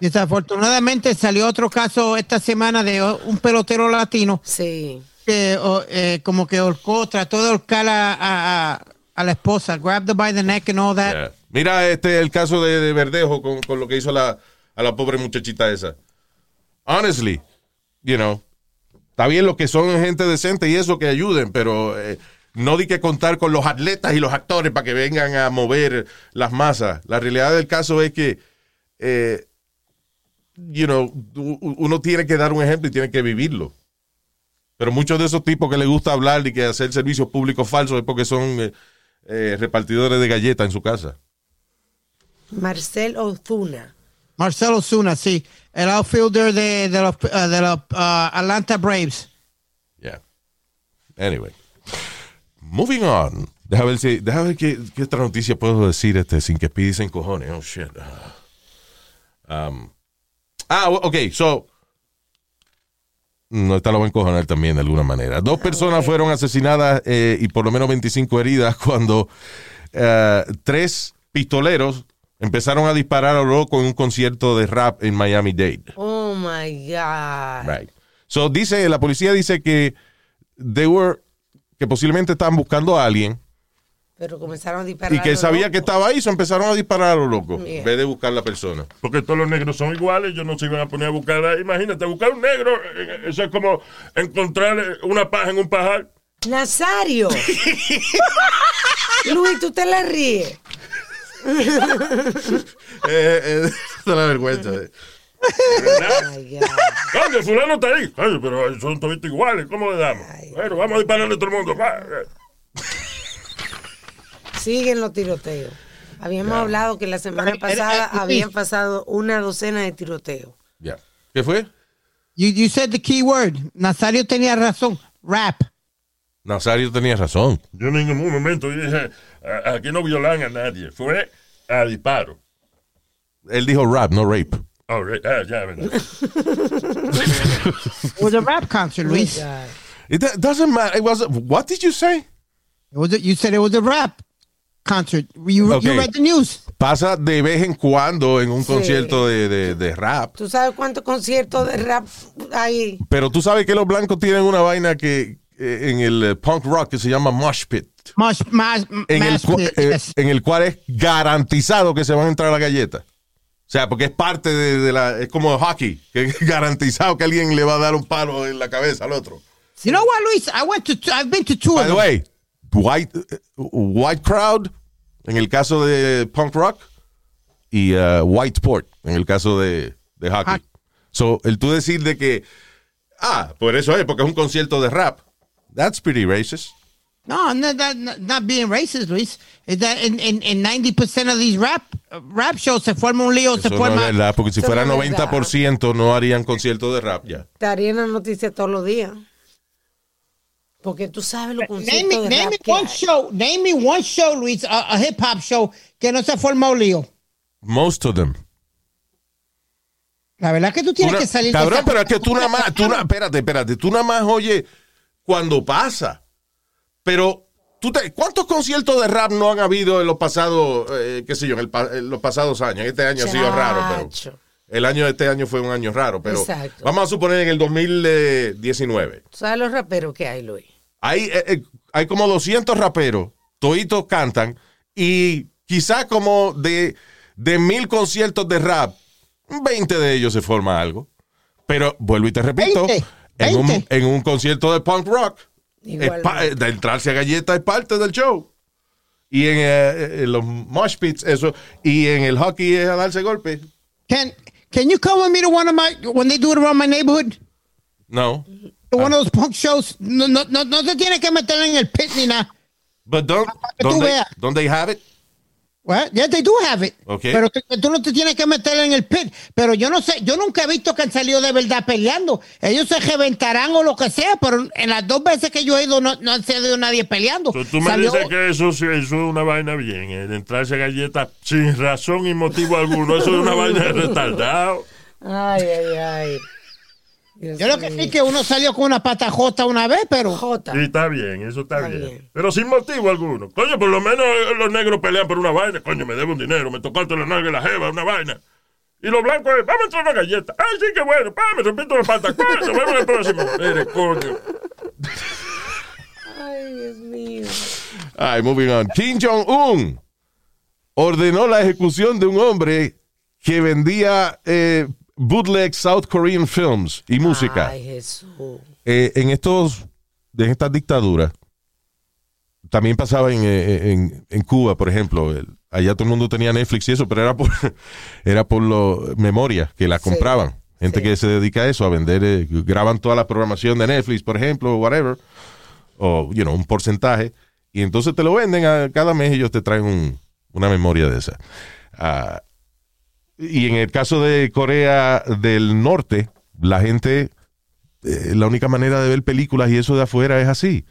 Desafortunadamente salió otro caso esta semana de un pelotero latino Sí. que o, eh, como que ahorcó, trató de ahorcar a, a- a- a la esposa, grabbed by the neck and all that. Yeah. Mira este el caso de, de Verdejo con, con lo que hizo la, a la pobre muchachita esa. Honestly, you know, está bien lo que son gente decente y eso que ayuden, pero eh, no di que contar con los atletas y los actores para que vengan a mover las masas. La realidad del caso es que, eh, you know, uno tiene que dar un ejemplo y tiene que vivirlo. Pero muchos de esos tipos que les gusta hablar y que hacer servicios públicos falsos es porque son eh, eh, repartidores de galletas en su casa. Marcel Ozuna. Marcelo Zuna, sí, el outfielder de, de los, uh, de los uh, Atlanta Braves. Yeah. Anyway. Moving on. Deja ver si, deja ver qué, qué otra noticia puedo decir este sin que Speedy se encojone. Oh shit. Ah, Um, ah, ok, so. No, esta lo va a encojonar también de alguna manera. Dos personas fueron asesinadas eh, y por lo menos 25 heridas <laughs> cuando eh, tres pistoleros empezaron a disparar a lo loco en un concierto de rap en Miami Dade. Oh my God. Right. So dice, la policía dice que they were, que posiblemente estaban buscando a alguien Pero comenzaron a disparar. Y que a lo sabía loco. que estaba ahí, se empezaron a disparar a lo loco, Yeah. en vez de buscar la persona. Porque todos los negros son iguales, ellos no se iban a poner a buscar. ahí. Imagínate, buscar un negro, eh, eso es como encontrar eh, una paja en un pajar. Nazario. <laughs> Luis, tú te la ríes. <laughs> Eh, eh, <laughs> da la vergüenza. eh. Ay, ay. Coño, fulano está ahí. Coño, pero son todos iguales, ¿cómo le damos? Bueno, vamos a dispararle a todo el mundo. Eh. Siguen los tiroteos. Habíamos hablado que la semana pasada eh, habían pasado una docena de tiroteos. Ya. ¿Qué fue? You, you said the key word. Nazario tenía razón. Rap. Nazario tenía razón. Yo en ningún momento dije, "A- aquí no violan a nadie. Fue a disparo. Él dijo rap, no rape. Oh, ah, ya, verdad. It was a rap concert, Luis. God. It do- doesn't matter. It was. What did you say? It was a, you said it was a rap concert. You, Okay. you read the news. Pasa de vez en cuando en un Sí. concierto de, de- de rap. ¿Tú sabes cuántos conciertos de rap hay? Pero tú sabes que los blancos tienen una vaina que en el eh, punk rock que se llama mosh pit. Mosh, En el, pit, eh, yes. en el cual es garantizado que se van a entrar la galleta. O sea, porque es parte de, de la. Es como hockey, que es <laughs> garantizado que alguien le va a dar un palo en la cabeza al otro. You know what, Luis? I went to. I've been to two By of the them. way, white, eh, white crowd en el caso de punk rock y uh, white sport en el caso de, de hockey. Hockey. So, el tú decir de que, ah, por eso es, porque es un concierto de rap. That's pretty racist. No, no, that, not, not being racist, Luis. Is that in, in, in 90% of these rap uh, rap shows se forma un lío, se Eso no forma. es verdad, porque si fuera no es verdad. 90% no harían concierto de rap ya. Estarían las noticias todos los días. Porque tú sabes Name conciertos de name rap me que one hay. show, name me one show, Luis, a, a hip hop show que no se forma un lío. Most of them. La verdad que tú tienes Tú na- que salir de cabrón, esa- pero es que tú <laughs> nada más, tú na- espérate, espérate, tú nada más oyes cuando pasa. Pero, tú te- ¿cuántos conciertos de rap no han habido en los pasados, eh, qué sé yo, en, el en los pasados años? Este año ha sido raro, pero el año de este año fue un año raro, pero Exacto. vamos a suponer en el 2019. ¿Tú sabes los raperos que hay, Luis? Hay, eh, eh, hay como 200 raperos, toditos cantan, y quizás como de, de mil conciertos de rap, 20 de ellos se forma algo. Pero vuelvo y te repito, 20, en, un, 20. en un concierto de punk rock, eh, de entrarse a galleta es parte del show. Y en, eh, en los mosh pits, eso. Y en el hockey es a darse golpes. Can Can you come with me to one of my when they do it around my neighborhood? No. To one of those punk shows. No, no, no, no te tienes que meter en el pit ni nada. But don't, don't, they, don't they have it? Well, yeah, they do have it. Okay. Pero tú no te tienes que meter en el pit. Pero yo no sé, yo nunca he visto que han salido de verdad peleando. Ellos se reventarán o lo que sea, pero en las dos veces que yo he ido no, no han salido nadie peleando. So, tú me Salió- dices que eso, sí- eso es una vaina bien, eh, de entrarse a galletas sin razón y motivo alguno. Eso es una vaina de retardado. Ay, ay, ay. Yo lo que sí que uno salió con una patajota una vez, pero Jota. Sí, está bien, eso está, Está bien. bien. Pero sin motivo alguno. Coño, por lo menos eh, los negros pelean por una vaina. Coño, me debo un dinero, me tocaste la nalga y la jeva, una vaina. Y los blancos, eh, vamos a entrar una galleta. Ay, sí, qué bueno. Pa, me repito la pata. Coño, el próximo. Mire, coño. Ay, Dios mío. Ay, moving on. Kim Jong-un ordenó la ejecución de un hombre que vendía eh, bootleg South Korean films y música. Ay, Jesús. Eh, en estos, en estas dictaduras, también pasaba en, eh, en- en Cuba, por ejemplo. el- allá todo el mundo tenía Netflix y eso, pero era por, <laughs> era por lo, memoria que la Sí, compraban. Gente sí. que se dedica a eso, a vender, eh, graban toda la programación de Netflix, por ejemplo, whatever, o, you know, un porcentaje, y entonces te lo venden a cada mes ellos te traen un- una memoria de esa. Ah, y en el caso de Corea del Norte, la gente, eh, la única manera de ver películas y eso de afuera es así.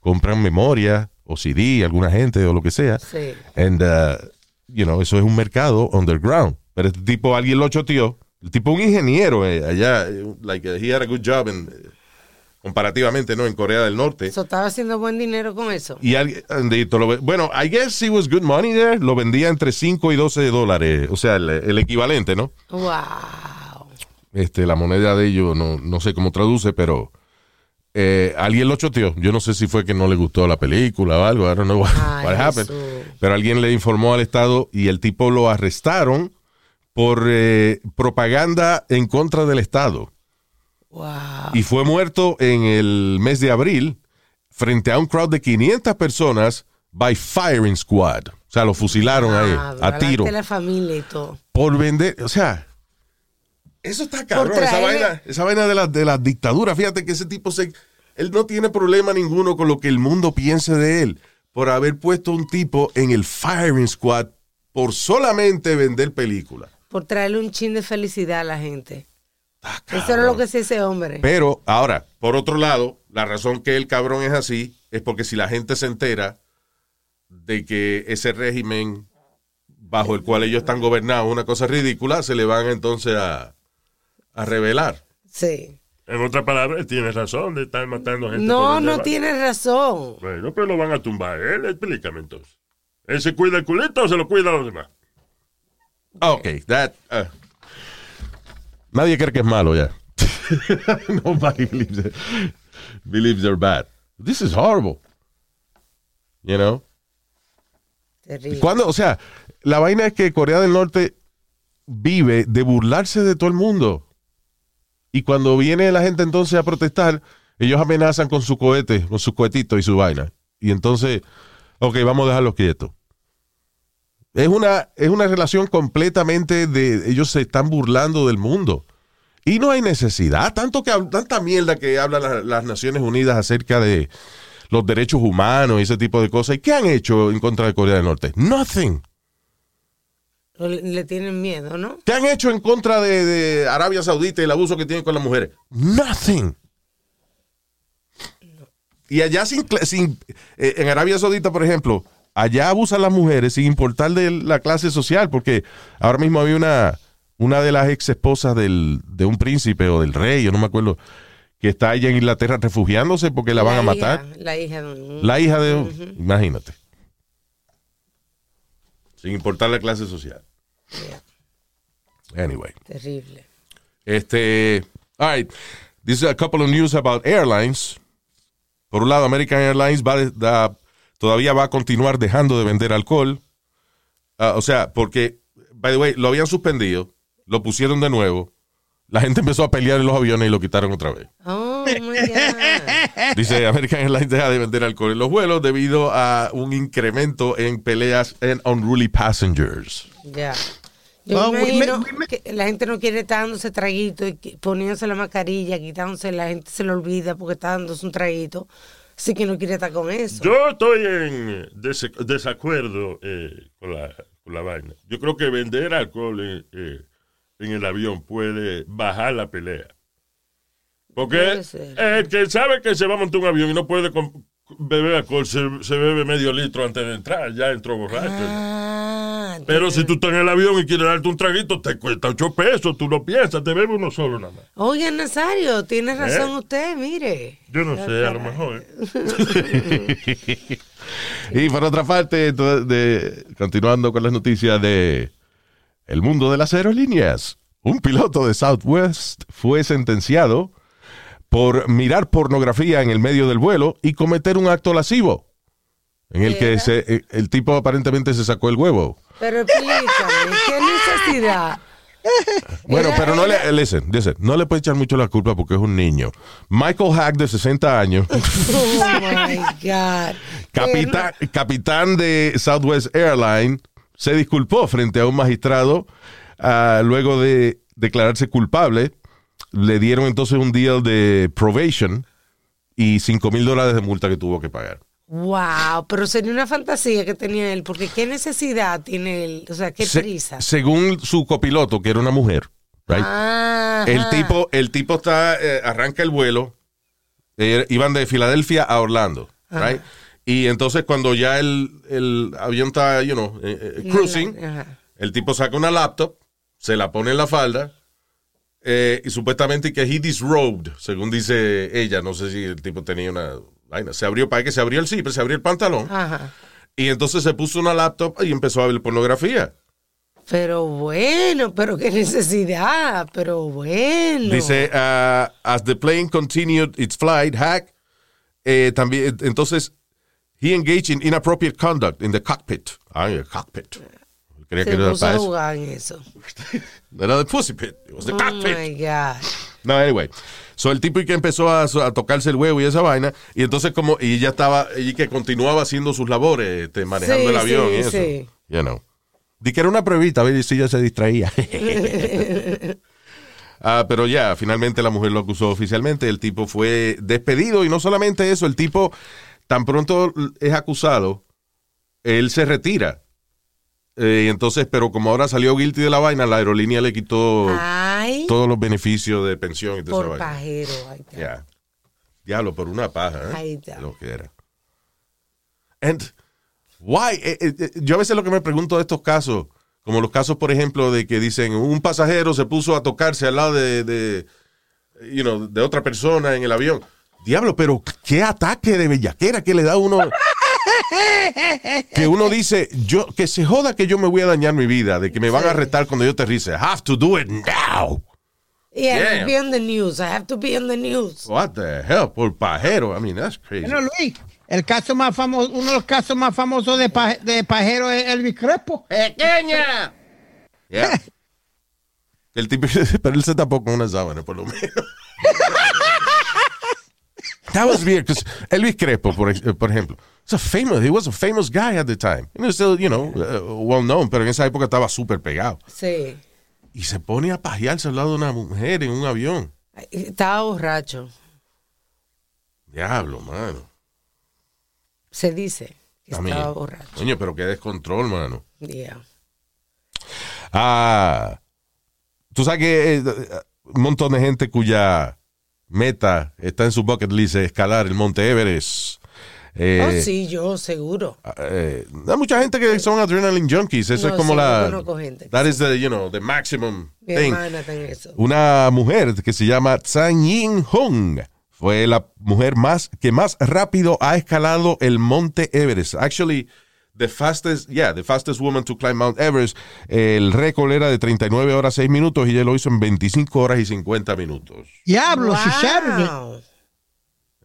Compran memoria o CD, alguna gente o lo que sea. Sí. And, uh, you know, eso es un mercado underground. Pero este tipo, alguien lo choteó. El tipo, un ingeniero eh, allá, eh, like, uh, he had a good job eh, comparativamente, ¿no? En Corea del Norte. Eso estaba haciendo buen dinero con eso. Y alguien, bueno, I guess it was good money there. Lo vendía entre 5 y 12 dólares. O sea, el, el equivalente, ¿no? Wow. Este, la moneda de ellos, no, no sé cómo traduce, pero eh, alguien lo choteó. Yo no sé si fue que no le gustó la película o algo. I don't know what, Ay, what happened. Jesús. Pero alguien le informó al Estado y el tipo lo arrestaron por eh, propaganda en contra del Estado. Wow. Y fue muerto en el mes de abril frente a un crowd de 500 personas by firing squad. O sea, lo fusilaron ahí Ah, a tiro la familia y todo. por vender, o sea, eso está cabrón, esa vaina, esa vaina de la, de la dictadura. Fíjate que ese tipo se, él no tiene problema ninguno con lo que el mundo piense de él por haber puesto un tipo en el firing squad por solamente vender películas. Por traerle un chin de felicidad a la gente. Eso era lo que hacía ese hombre. Pero ahora, por otro lado, la razón que el cabrón es así es porque si la gente se entera de que ese régimen bajo el cual ellos están gobernados es una cosa ridícula, se le van entonces a, a revelar. Sí. En otras palabras, tienes razón de estar matando gente. No, no va. tienes razón. Bueno, pero lo van a tumbar. Él, explícame entonces. ¿Él se cuida el culito o se lo cuida a los demás? Ok, that. uh, nadie cree que es malo ya. <laughs> Nobody believes, it. believes they're bad. This is horrible. You know? Terrible. Cuando, o sea, la vaina es que Corea del Norte vive de burlarse de todo el mundo. Y cuando viene la gente entonces a protestar, ellos amenazan con su cohete, con su cohetito y su vaina. Y entonces, ok, vamos a dejarlos quietos. Es una, es una relación completamente de. Ellos se están burlando del mundo. Y no hay necesidad. Tanto que, tanta mierda que hablan la- las Naciones Unidas acerca de los derechos humanos y ese tipo de cosas. ¿Y qué han hecho en contra de Corea del Norte? Nothing. Le, tienen miedo, ¿no? ¿Qué han hecho en contra de, de Arabia Saudita y el abuso que tienen con las mujeres? Nothing. Y allá sin, sin eh, en Arabia Saudita, por ejemplo, allá abusan las mujeres sin importar de la clase social, porque ahora mismo había una, una de las ex esposas del, de un príncipe o del rey, yo no me acuerdo, que está allá en Inglaterra refugiándose porque la, van a matar. la hija de un- La hija de... Imagínate. Sin importar la clase social. Anyway. Terrible. Este, all right. This is a couple of news about airlines. Por un lado, American Airlines va da- todavía va a continuar dejando de vender alcohol. Ah, o sea, porque, by the way, lo habían suspendido, lo pusieron de nuevo. La gente empezó a pelear en los aviones y lo quitaron otra vez. Oh, my God. Dice American Airlines deja de vender alcohol en los vuelos debido a un incremento en peleas en unruly passengers. Ya. Yo Oh, me we- imagino we- que la gente no quiere estar dándose traguito y poniéndose la mascarilla, quitándose, la gente se le olvida porque está dándose un traguito. Así que no quiere estar con eso. Yo estoy en desacuerdo eh, con, la, con la vaina. Yo creo que vender alcohol en, eh, en el avión puede bajar la pelea. Porque el que sabe que se va a montar un avión y no puede beber alcohol, se, se bebe medio litro antes de entrar, ya entró borracho. Ah, Pero si tú estás en el avión y quieres darte un traguito, te cuesta 8 pesos, tú lo piensas, te bebes uno solo nada más. Oiga, Nazario, tiene razón ¿Eh? usted, mire. Yo no sé, a lo mejor. <laughs> Y por otra parte, de- continuando con las noticias de el mundo de las aerolíneas, un piloto de Southwest fue sentenciado por mirar pornografía en el medio del vuelo y cometer un acto lascivo, en el que se- eh, el tipo aparentemente se sacó el huevo. Pero explícame, ¿qué necesidad? Bueno, pero no le, listen, listen, no le puede echar mucho la culpa porque es un niño. Michael Hack, de 60 años, Oh my God. capitán, capitán de Southwest Airlines, se disculpó frente a un magistrado ah, luego de declararse culpable. Le dieron entonces un deal de probation y 5 mil dólares de multa que tuvo que pagar. Wow, pero sería una fantasía que tenía él, porque qué necesidad tiene él, o sea, qué Se- prisa. según su copiloto, que era una mujer, right? El tipo, el tipo está, eh, arranca el vuelo, eh, iban de Filadelfia a Orlando, Ajá. right? Y entonces cuando ya el, el avión está, you know, eh, cruising, Ajá. el tipo saca una laptop, se la pone en la falda, y supuestamente que he disrobed, según dice ella, no sé si el tipo tenía una vaina, se abrió, para que se abrió el zipper, se abrió el pantalón, Ajá. y entonces se puso una laptop y empezó a ver pornografía. Pero bueno, pero qué necesidad, pero bueno. Dice, uh, as the plane continued its flight, Hack, eh, también, entonces, he engaged in inappropriate conduct in the cockpit. Ah, el cockpit. Creía se que era puso a para eso. en eso. <laughs> No era the pussy pit, it was the Oh cockpit. my God. No, anyway. So el tipo y que empezó a, a tocarse el huevo y esa vaina, y entonces como, y ella estaba, y que continuaba haciendo sus labores, este, manejando Sí, el avión sí, y eso. sí. You know. Di que era una pruebita, a ver si ella se distraía. <laughs> Ah, pero ya, finalmente la mujer lo acusó oficialmente, el tipo fue despedido y no solamente eso, el tipo tan pronto es acusado, él se retira. Eh, y entonces, pero como ahora salió guilty de la vaina, la aerolínea le quitó Ay, todos los beneficios de pensión y todo por eso. pajero. Ay, Ya. Diablo, por una paja, ¿eh? Está. Lo que era. And why? Eh, eh, eh, yo a veces lo que me pregunto de estos casos, como los casos, por ejemplo, de que dicen un pasajero se puso a tocarse al lado de, de, you know, de otra persona en el avión. Diablo, pero qué ataque de bellaquera que le da uno. Que uno dice, yo, que se joda que yo me voy a dañar mi vida, de que me van a retar cuando yo aterrice. I have to do it now. Yeah, I have to be on the news. I have to be on the news. What the hell? Por pajero. I mean, that's crazy. Bueno, Luis, el caso más famoso, uno de los casos más famosos de pajero es Elvis Crespo. ¡Pequeña! <laughs> Yeah. El tipo, <laughs> pero él se tapó con una sábana, por lo menos. <laughs> That was weird, because Elvis Crespo, por, por ejemplo, was a famous, he was a famous guy at the time. He was still, you know, uh, well known, pero en esa época estaba súper pegado. Sí. Y se pone a pajearse al lado de una mujer en un avión. Estaba borracho. Diablo, mano. Se dice que estaba borracho. Coño, pero qué descontrol, mano. Yeah. Ah, tú sabes que eh, un montón de gente cuya meta está en su bucket list es escalar el Monte Everest. Eh, oh, sí, yo seguro. eh, hay mucha gente que son adrenaline junkies. Eso No, es como la. gente That is the, you know, the maximum Mi thing. eso. Una mujer que se llama Tsang Yin Hong fue la mujer más que más rápido ha escalado el Monte Everest. Actually, the fastest, yeah, the fastest woman to climb Mount Everest. El récord era de 39 horas 6 minutos y ella lo hizo en 25 horas y 50 minutos. Diablo. Wow.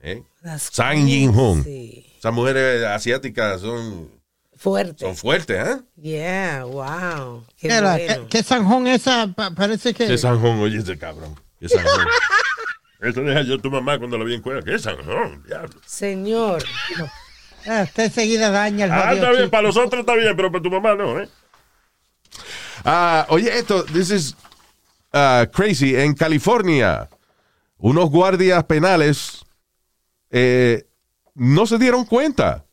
¿eh? That's Tsang Yin Hong. Esas mujeres asiáticas son, Fuerte. son fuertes, ¿eh? Yeah, wow. Qué Era, bueno. ¿qué, qué sanjón esa? Pa- parece que... Qué Sanjón, oye ese cabrón. Qué Sanjón. <laughs> Eso deja yo a tu mamá cuando la vi en cuera. ¿Qué Sanjón? Diablo. Señor. Ah, usted enseguida daña el Ah, está bien. Para los otros está bien, pero para tu mamá no, ¿eh? Ah, oye, esto, this is ah, crazy. En California, unos guardias penales eh, no se dieron cuenta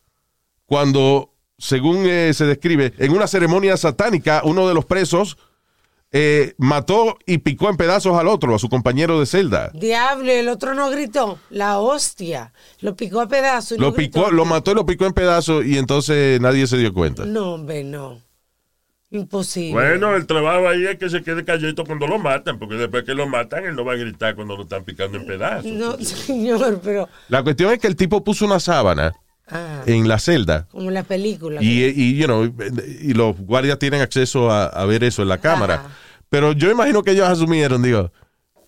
cuando, según eh, se describe, en una ceremonia satánica, uno de los presos eh, mató y picó en pedazos al otro, a su compañero de celda. Diablo, el otro no gritó. La hostia. Lo picó a pedazos. Lo no gritó. picó, lo mató y lo picó en pedazos y entonces nadie se dio cuenta. No, hombre, no. Imposible. Bueno, el trabajo ahí es que se quede calladito cuando lo matan, porque después que lo matan, él no va a gritar cuando lo están picando en pedazos. No, <laughs> señor, pero. La cuestión es que el tipo puso una sábana Ah, en la celda como la película. Y, y, you know, y los guardias tienen acceso a, a ver eso en la cámara. Pero yo imagino que ellos asumieron, digo,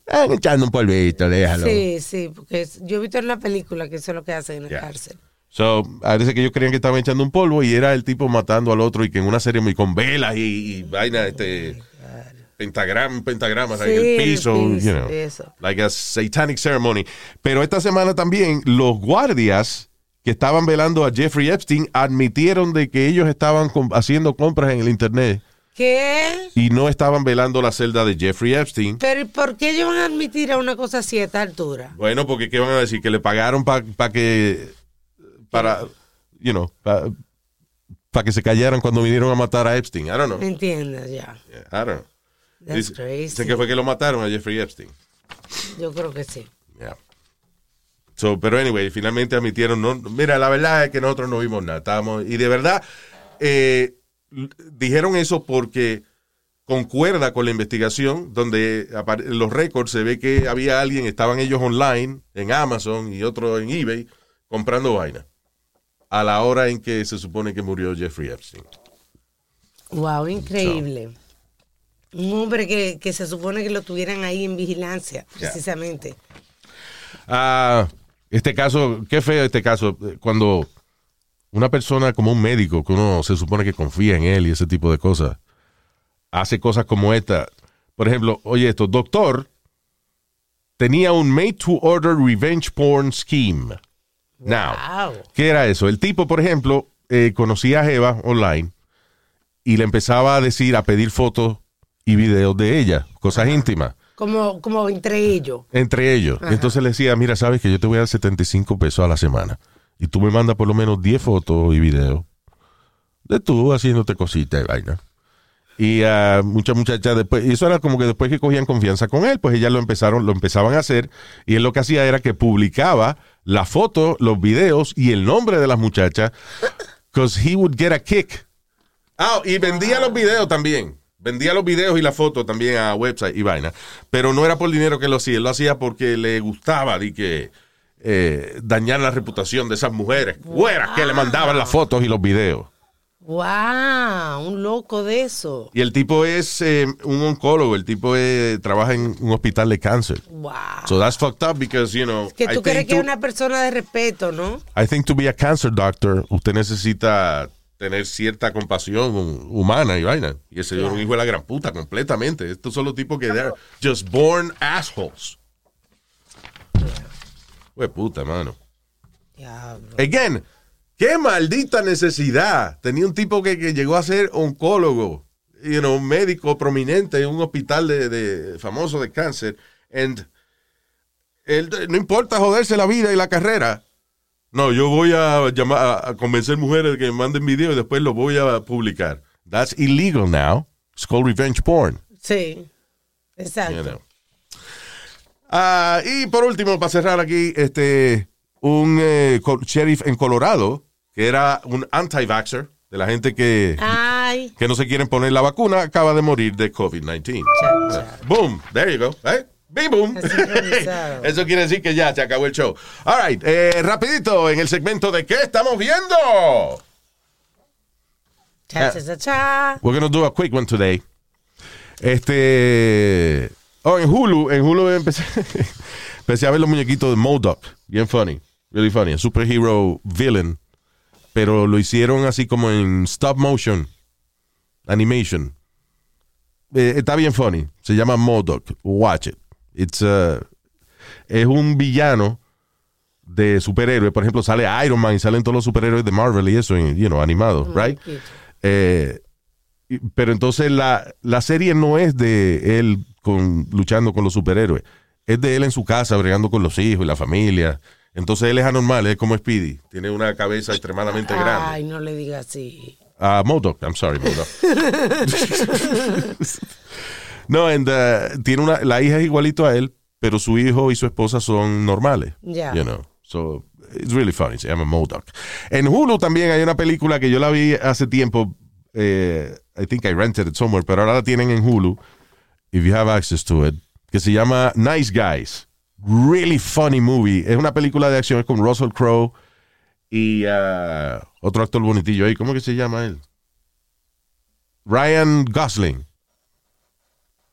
"Ah, echando un polvito, déjalo. Sí, sí, porque yo he visto en la película que eso es lo que hacen en la cárcel. So, parece que ellos creían que estaban echando un polvo y era el tipo matando al otro y que en una serie muy con velas y, y vaina, este, pentagram, pentagramas Sí, en el en el piso, piso, you know, eso. like a satanic ceremony. Pero esta semana también los guardias que estaban velando a Jeffrey Epstein admitieron de que ellos estaban haciendo compras en el internet ¿Qué? y no estaban velando la celda de Jeffrey Epstein. Pero ¿y ¿por qué ellos van a admitir a una cosa así a esta altura? Bueno, porque ¿qué van a decir? Que le pagaron para que, para, you know, para que se callaran cuando vinieron a matar a Epstein. I don't know. Ya. Yeah, I don't know. That's Dice- crazy. Dicen que fue que lo mataron a Jeffrey Epstein. Yo creo que sí. Yeah. So, pero anyway, finalmente admitieron, no, mira, la verdad es que nosotros no vimos nada. Estábamos, y de verdad, eh, dijeron eso porque concuerda con la investigación, donde en los récords se ve que había alguien, estaban ellos online, en Amazon y otro en eBay, comprando vaina. A la hora en que se supone que murió Jeffrey Epstein. Wow, increíble. Un hombre que, que se supone que lo tuvieran ahí en vigilancia, precisamente. Ah, este caso, qué feo este caso, cuando una persona como un médico, que uno se supone que confía en él y ese tipo de cosas, hace cosas como esta. Por ejemplo, oye esto, doctor tenía un made to order revenge porn scheme. Now, ¿qué era eso? El tipo, por ejemplo, eh, conocía a Eva online y le empezaba a decir, a pedir fotos y videos de ella, cosas íntimas Como, como entre ellos. entre ellos. Ajá. Entonces le decía, mira, sabes que yo te voy a dar 75 pesos a la semana. Y tú me mandas por lo menos 10 fotos y videos de tú haciéndote cositas y vaina. Y ah, muchas muchachas después, y eso era como que después que cogían confianza con él, pues ellas lo empezaron, lo empezaban a hacer, y él lo que hacía era que publicaba la foto, los videos y el nombre de las muchachas, because he would get a kick. Ah, y vendía los videos también. Vendía los videos y la foto también a website y vaina. Pero no era por dinero que lo hacía. Él lo hacía porque le gustaba de que eh, dañar la reputación de esas mujeres. Fuera que le mandaban las fotos y los videos. ¡Wow! Un loco de eso. Y el tipo es eh, un oncólogo. El tipo eh, trabaja en un hospital de cáncer. ¡Wow! So that's fucked up because, you know, Que I tú crees que es una persona de respeto, ¿no? I think to be a cancer doctor, usted necesita tener cierta compasión humana y vaina. Y ese es un hijo de la gran puta completamente. Estos son los tipos que they're just born assholes. Hue puta, mano. Again, qué maldita necesidad. Tenía un tipo que, que llegó a ser oncólogo, you know, un médico prominente en un hospital de, de- famoso de cáncer. And él, no importa joderse la vida y la carrera. No, yo voy a llamar a, a convencer mujeres de que me manden video y después lo voy a publicar. That's illegal now. It's called revenge porn. Sí. Exacto. You know. Ah, y por último, para cerrar aquí, este, un eh, sheriff en Colorado, que era un anti-vaxxer, de la gente que, Ay. que no se quieren poner la vacuna, acaba de morir de COVID-19. Eh, Boom, there you go. Bing, boom. <laughs> Eso quiere decir que ya se acabó el show. All right, eh, rapidito, en el segmento de ¿qué estamos viendo? Cha, cha, cha, cha. We're gonna do a quick one today. Este. Oh, en Hulu, en Hulu empecé, <laughs> empecé a ver los muñequitos de Modoc. Bien funny. Really funny. A superhero villain. Pero lo hicieron así como en stop motion. Animation. Eh, está bien funny. Se llama Modoc. Watch it. It's uh, es un villano de superhéroe. Por ejemplo, sale Iron Man y salen todos los superhéroes de Marvel y eso, you know, animados, right? Eh, pero entonces la, la serie no es de él con, luchando con los superhéroes. Es de él en su casa, bregando con los hijos y la familia. Entonces él es anormal, es como Speedy. Tiene una cabeza extremadamente grande. Ay, no le digas así. Ah, Modoc, I'm sorry, Modoc. <laughs> no, and, uh, tiene una, la hija es igualito a él, pero su hijo y su esposa son normales. Ya. You know, so it's really funny. Se llama Modoc. En Hulu también hay una película que yo la vi hace tiempo. eh, I think I rented it somewhere, pero ahora la tienen en Hulu. If you have access to it, que se llama Nice Guys. Really funny movie. Es una película de acción con Russell Crowe y uh, otro actor bonitillo ahí. ¿Cómo que se llama él? Ryan Gosling.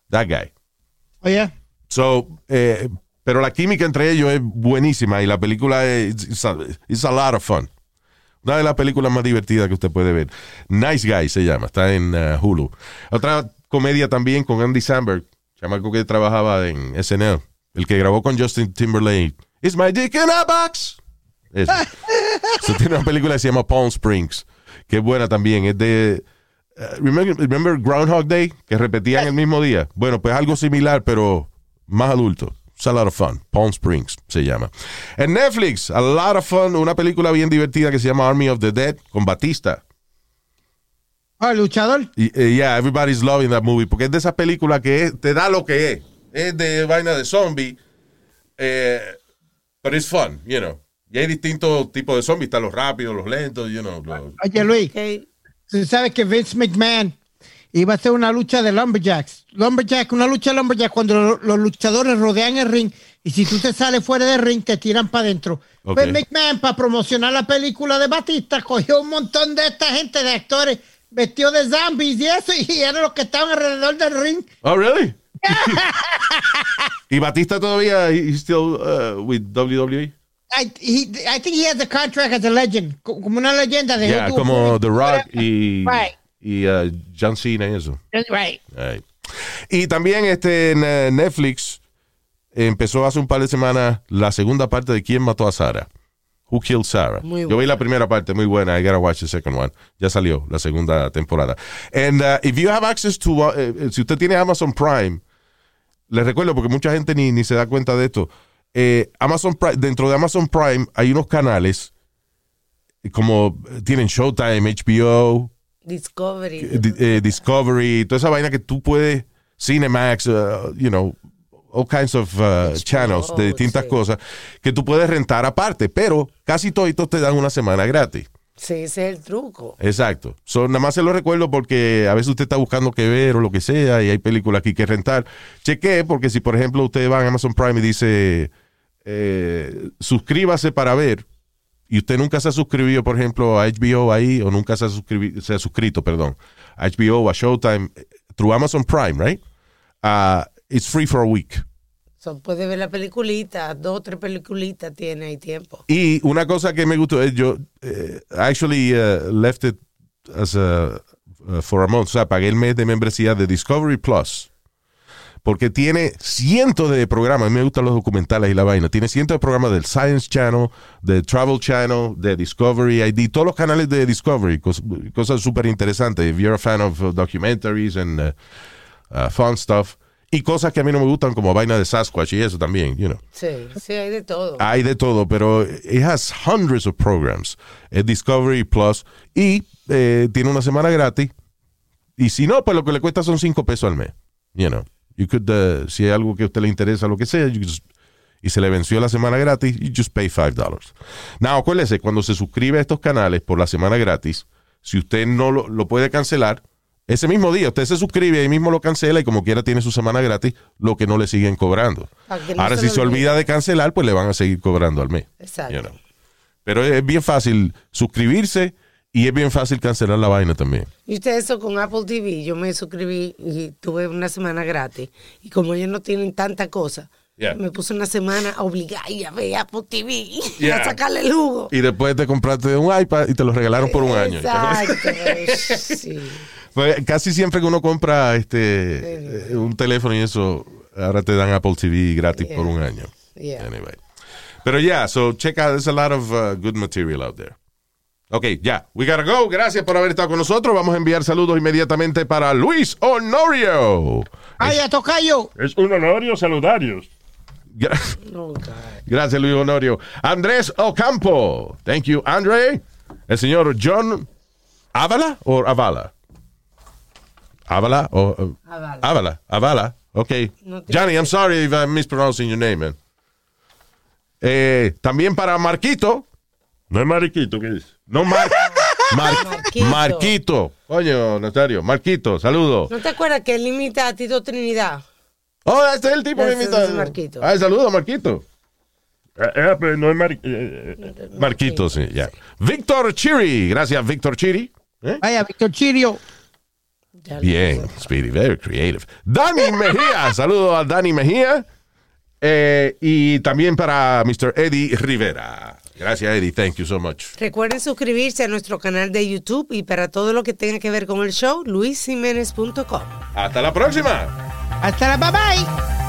That guy. Oye, So, eh, pero la química entre ellos es buenísima y la película es it's a, it's a lot of fun. Una de las películas más divertidas que usted puede ver. Nice Guy se llama, está en uh, Hulu. Otra comedia también con Andy Samberg, chamaco que trabajaba en SNL, el que grabó con Justin Timberlake. It's my dick in a box. <laughs> Eso. So, tiene una película que se llama Palm Springs, que es buena también. Es de. Uh, remember, remember Groundhog Day? Que repetían el mismo día. Bueno, pues algo similar, pero más adulto. It's a lot of fun. Palm Springs se llama. En Netflix, a lot of fun. Una película bien divertida que se llama Army of the Dead con Batista. ah, luchador. Y, eh, yeah, everybody's loving that movie. Porque es de esas películas que es- te da lo que es. Es de vaina de zombie. Eh, pero es fun, you know. Y hay distintos tipos de zombies. Están los rápidos, los lentos, you know. los- Oye, Luis, tú sabes que Vince McMahon iba a hacer una lucha de lumberjacks. Lumberjack, una lucha de lumberjack cuando lo- los luchadores rodean el ring y si tú te sales fuera del ring te tiran para adentro. Pues McMahon, para promocionar la película de Batista, cogió un montón de esta gente de actores vestido de zombies y eso, y eran los que estaban alrededor del ring. Oh, really? <laughs> y Batista todavía, he- he's still uh, with WWE? I, he, I think he has a contract as a legend, co- como una leyenda de Yeah, como The Rock y, Right. y uh, John Cena y eso. Right. Right. Y también este en, eh, Netflix empezó hace un par de semanas la segunda parte de ¿Quién mató a Sarah? Who Killed Sarah? Muy Yo vi la primera parte, muy buena. I gotta watch the second one. Ya salió la segunda temporada. And uh, if you have access to, uh, eh, si usted tiene Amazon Prime, les recuerdo porque mucha gente ni, ni se da cuenta de esto. Eh, Amazon Prime, dentro de Amazon Prime hay unos canales eh, como eh, tienen Showtime, HBO, Discovery. eh, di- Discovery, toda esa vaina que tú puedes, Cinemax, uh, you know, all kinds of uh, channels de distintas cosas que tú puedes rentar aparte, pero casi toditos te dan una semana gratis. Sí, ese es el truco. Exacto. So, nada más se lo recuerdo porque a veces usted está buscando qué ver o lo que sea y hay películas aquí que rentar. Cheque, porque si por ejemplo usted va a Amazon Prime y dice eh, suscríbase para ver y usted nunca se ha suscribido, por ejemplo, a HBO ahí o nunca se ha, se ha suscrito, perdón, a HBO a Showtime eh, through Amazon Prime, right? Uh, it's free for a week. So, puede ver la peliculita, dos o tres peliculitas tiene ahí tiempo. Y una cosa que me gustó yo eh, actually uh, left it as uh, for a month, o sea, pagué el mes de membresía de Discovery Plus. Porque tiene cientos de programas, a mí me gustan los documentales y la vaina, tiene cientos de programas del Science Channel, del Travel Channel, de Discovery ID, todos los canales de Discovery, cos- cosas súper interesantes. If you're a fan of documentaries and uh, uh, fun stuff, y cosas que a mí no me gustan como vaina de Sasquatch y eso también, you know. Sí, sí, hay de todo. Hay de todo, pero it has hundreds of programs. Discovery Plus y eh, tiene una semana gratis. Y si no, pues lo que le cuesta son cinco pesos al mes. You know, you could, uh, si hay algo que a usted le interesa, lo que sea, you just- y se le venció la semana gratis, you just pay five dollars. Now, acuérdese, cuando se suscribe a estos canales por la semana gratis, si usted no lo, lo puede cancelar, ese mismo día usted se suscribe y mismo lo cancela y como quiera tiene su semana gratis, lo que no le siguen cobrando. No Ahora, se si se olvida de cancelar, pues le van a seguir cobrando al mes. Exacto. you know. Pero es bien fácil suscribirse y es bien fácil cancelar la vaina también. Y usted eso con Apple TV, yo me suscribí y tuve una semana gratis. Y como ellos no tienen tanta cosa, Yeah. me puse una semana obligada a ver Apple TV, <laughs> Yeah. a sacarle el jugo. Y después te compraste un iPad y te lo regalaron por un año. Exacto. <laughs> sí. Pues casi siempre que uno compra este eh, un teléfono y eso, ahora te dan Apple TV gratis Yeah. por un año. Yeah. Anyway. Pero ya, so check out, there's a lot of uh, good material out there. Ok, ya, we gotta go. Gracias por haber estado con nosotros. Vamos a enviar saludos inmediatamente para Luis Honorio. Ay, ya tocayo. Es un honorio saludarios. Gra- No, God. Gracias, Luis Honorio. Andrés Ocampo. Thank you, Andre. El señor John Avala o Avala. Avala o uh, Avala. Avala. Avala. Ok. No te- Johnny, I'm sorry if I'm mispronouncing your name, man. Eh, también para Marquito. No es mariquito, ¿qué dice? No, Mar <laughs> Mar- Marquito. Marquito. Coño, Notario. Marquito, saludo. ¿No te acuerdas que él imita a Tito Trinidad? Oh, este es el tipo que invita. es Marquito. Ah, saludo, Marquito. Eh, eh, pero no es mariquito. Eh, Marquito, sí, ya. Víctor Chiri. Gracias, Víctor Chiri. ¿Eh? Vaya, Víctor Chirio. Ya Bien, Speedy, very creative. Dani Mejía, <laughs> saludo a Dani Mejía. Eh, y también para Mr. Eddie Rivera. Gracias, Eddie. Thank you so much. Recuerden suscribirse a nuestro canal de YouTube y para todo lo que tenga que ver con el show, luisiménez.com. Hasta la próxima. Hasta la bye bye.